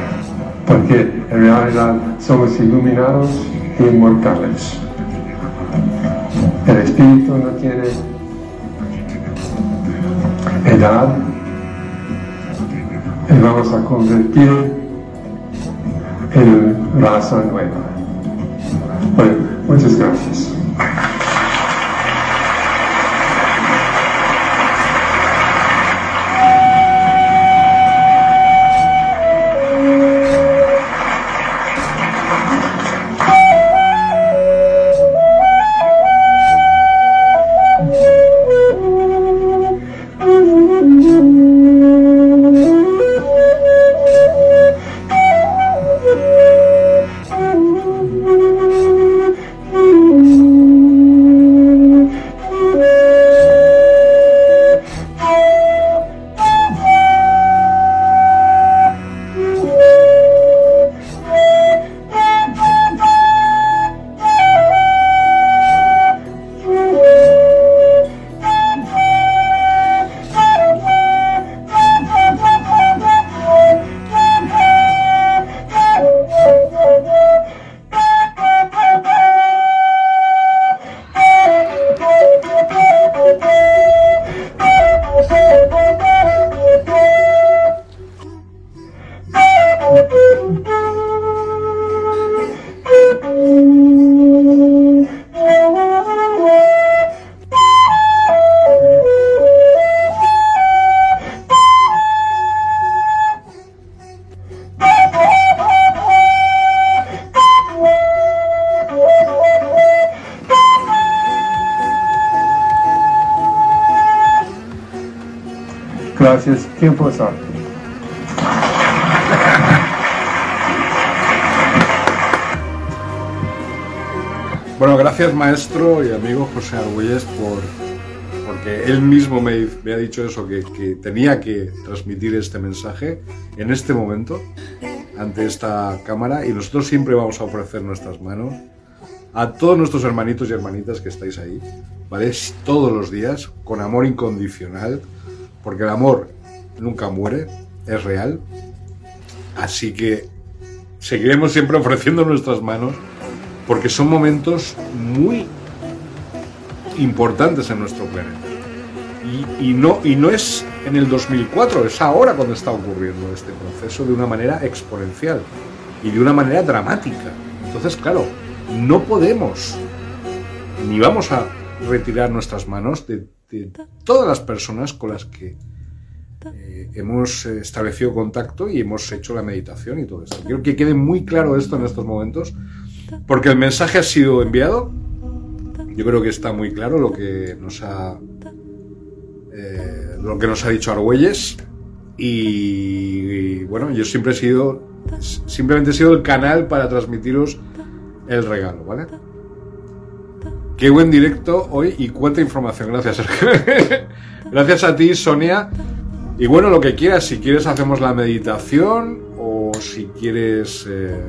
porque en realidad somos iluminados e inmortales. El espíritu no tiene edad y vamos a convertir en raza nueva. Bueno, muchas gracias. Tiempo es arte. Bueno, gracias maestro y amigo José Argüelles por porque él mismo me, me ha dicho eso, que, que tenía que transmitir este mensaje en este momento ante esta cámara y nosotros siempre vamos a ofrecer nuestras manos a todos nuestros hermanitos y hermanitas que estáis ahí, ¿vale? Todos los días, con amor incondicional, porque el amor nunca muere, es real. Así que seguiremos siempre ofreciendo nuestras manos, porque son momentos muy importantes en nuestro planeta. Y, no, es en el 2004, es ahora cuando está ocurriendo este proceso de una manera exponencial y de una manera dramática. Entonces, claro, no podemos ni vamos a retirar nuestras manos de todas las personas con las que eh, hemos eh, establecido contacto y hemos hecho la meditación y todo esto. Quiero que quede muy claro esto en estos momentos, porque el mensaje ha sido enviado. Yo creo que está muy claro lo que nos ha eh, lo que nos ha dicho Argüelles y, bueno, yo siempre he sido simplemente sido el canal para transmitiros el regalo, ¿vale? Qué buen directo hoy y cuánta información. Gracias. Gracias a ti, Sonia. Y bueno, lo que quieras, si quieres hacemos la meditación o si quieres eh,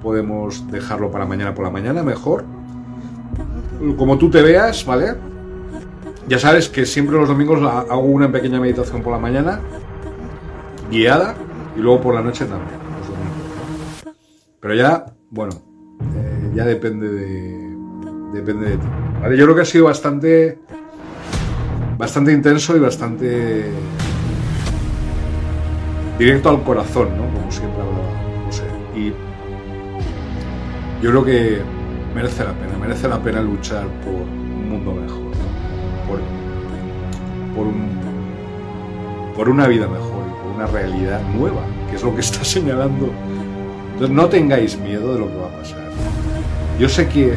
podemos dejarlo para mañana por la mañana, mejor. Como tú te veas, ¿vale? Ya sabes que siempre los domingos hago una pequeña meditación por la mañana, guiada, y luego por la noche también, los domingos. Pero ya, bueno, eh, ya depende de, depende de ti. ¿vale? Yo creo que ha sido bastante, bastante intenso y bastante directo al corazón, ¿no? Como siempre hablaba José. Y yo creo que merece la pena, merece la pena luchar por un mundo mejor, ¿no? por, por un por una vida mejor y por una realidad nueva, que es lo que está señalando. Entonces no tengáis miedo de lo que va a pasar. Yo sé que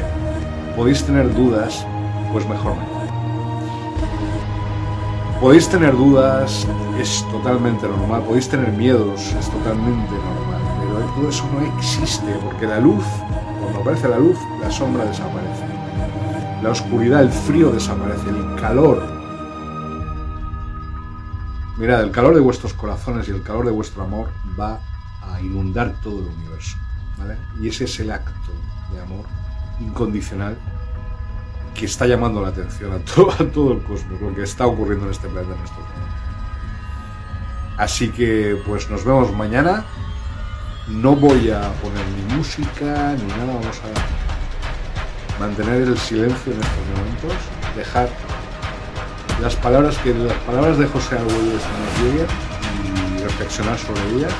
podéis tener dudas, pues mejor no. Podéis tener dudas, es totalmente normal. Podéis tener miedos, es totalmente normal. Pero todo eso no existe, porque la luz, cuando aparece la luz, la sombra desaparece. La oscuridad, el frío desaparece, el calor. Mirad, el calor de vuestros corazones y el calor de vuestro amor va a inundar todo el universo. ¿vale? Y ese es el acto de amor incondicional que está llamando la atención a todo, el cosmos, lo que está ocurriendo en este planeta en estos momentos. Así que pues nos vemos mañana. No voy a poner ni música ni nada, vamos a mantener el silencio en estos momentos, dejar las palabras que las palabras de José Arguelles nos lleguen y reflexionar sobre ellas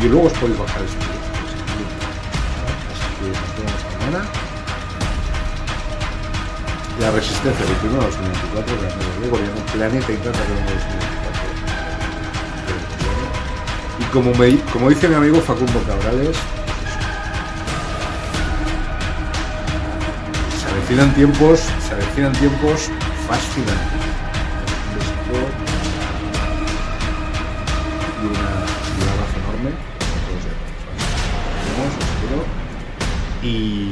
y luego os podéis bajar este vídeo. Así que nos vemos mañana. La resistencia, 21 a 2024, de gobierno, planeta de 2024. Y como, me, como dice mi amigo Facundo Cabrales, se avecinan tiempos, se avecinan tiempos fascinantes. Y, una, y un enorme os quiero. Y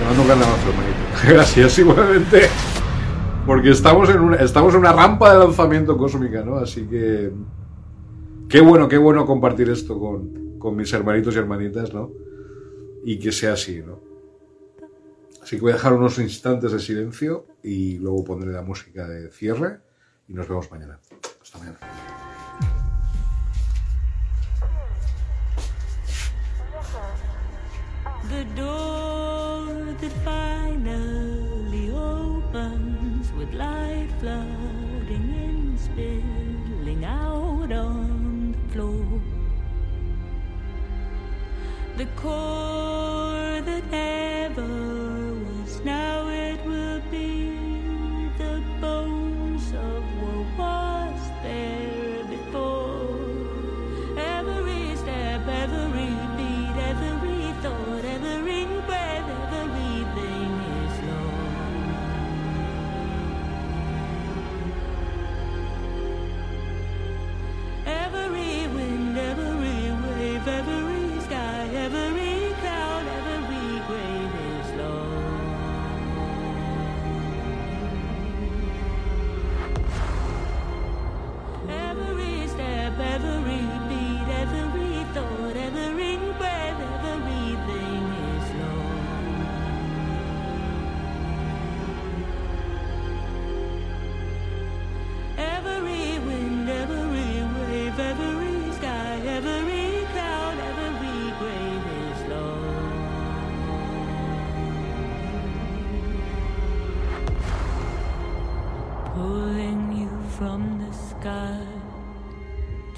Te mando un gran abrazo, hermanito. Gracias, igualmente. Porque estamos en, una, estamos en una rampa de lanzamiento cósmica, ¿no? Así que. Qué bueno, qué bueno compartir esto con, con mis hermanitos y hermanitas, ¿no? Y que sea así, ¿no? Así que voy a dejar unos instantes de silencio y luego pondré la música de cierre y nos vemos mañana. Hasta mañana. The door The core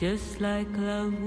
just like love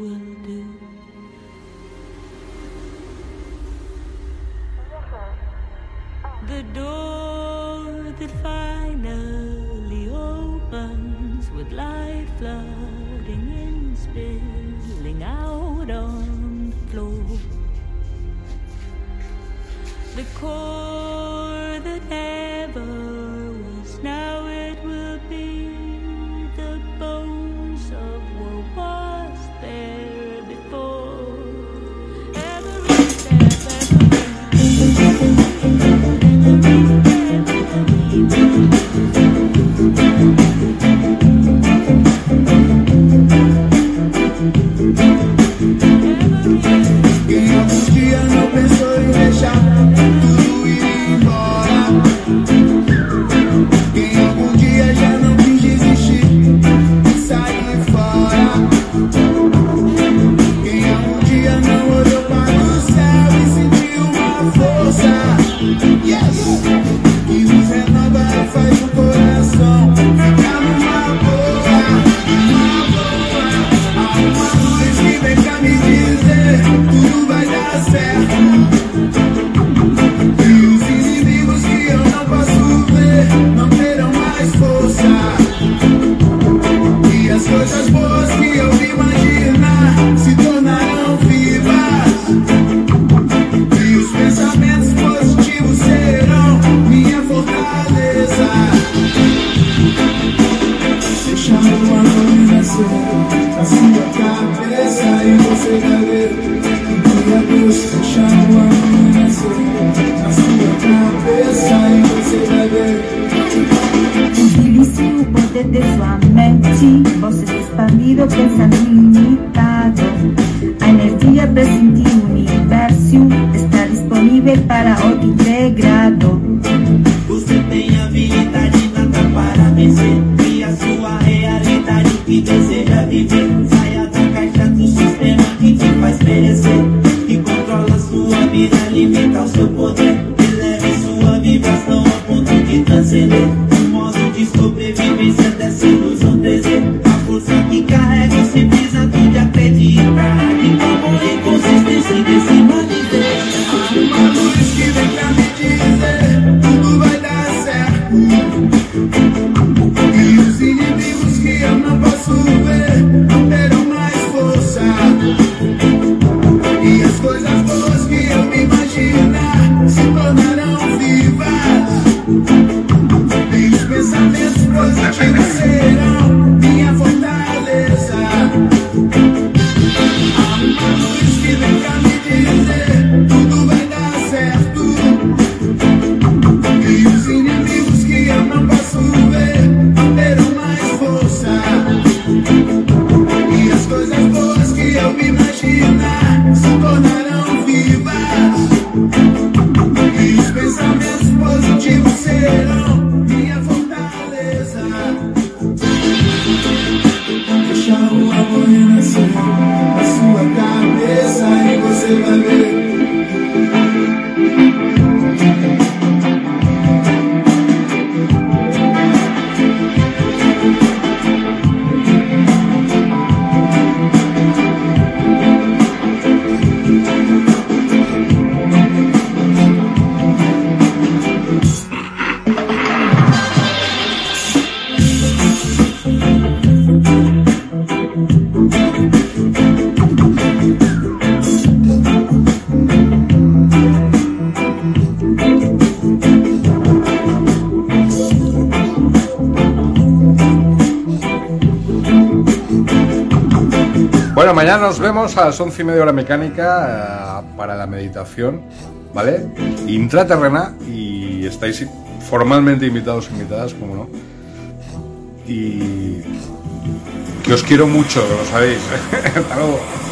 A las 11 y media hora mecánica eh, para la meditación, ¿vale? Intraterrena y estáis formalmente invitados, invitadas, como no. Y que os quiero mucho, lo sabéis. Hasta luego.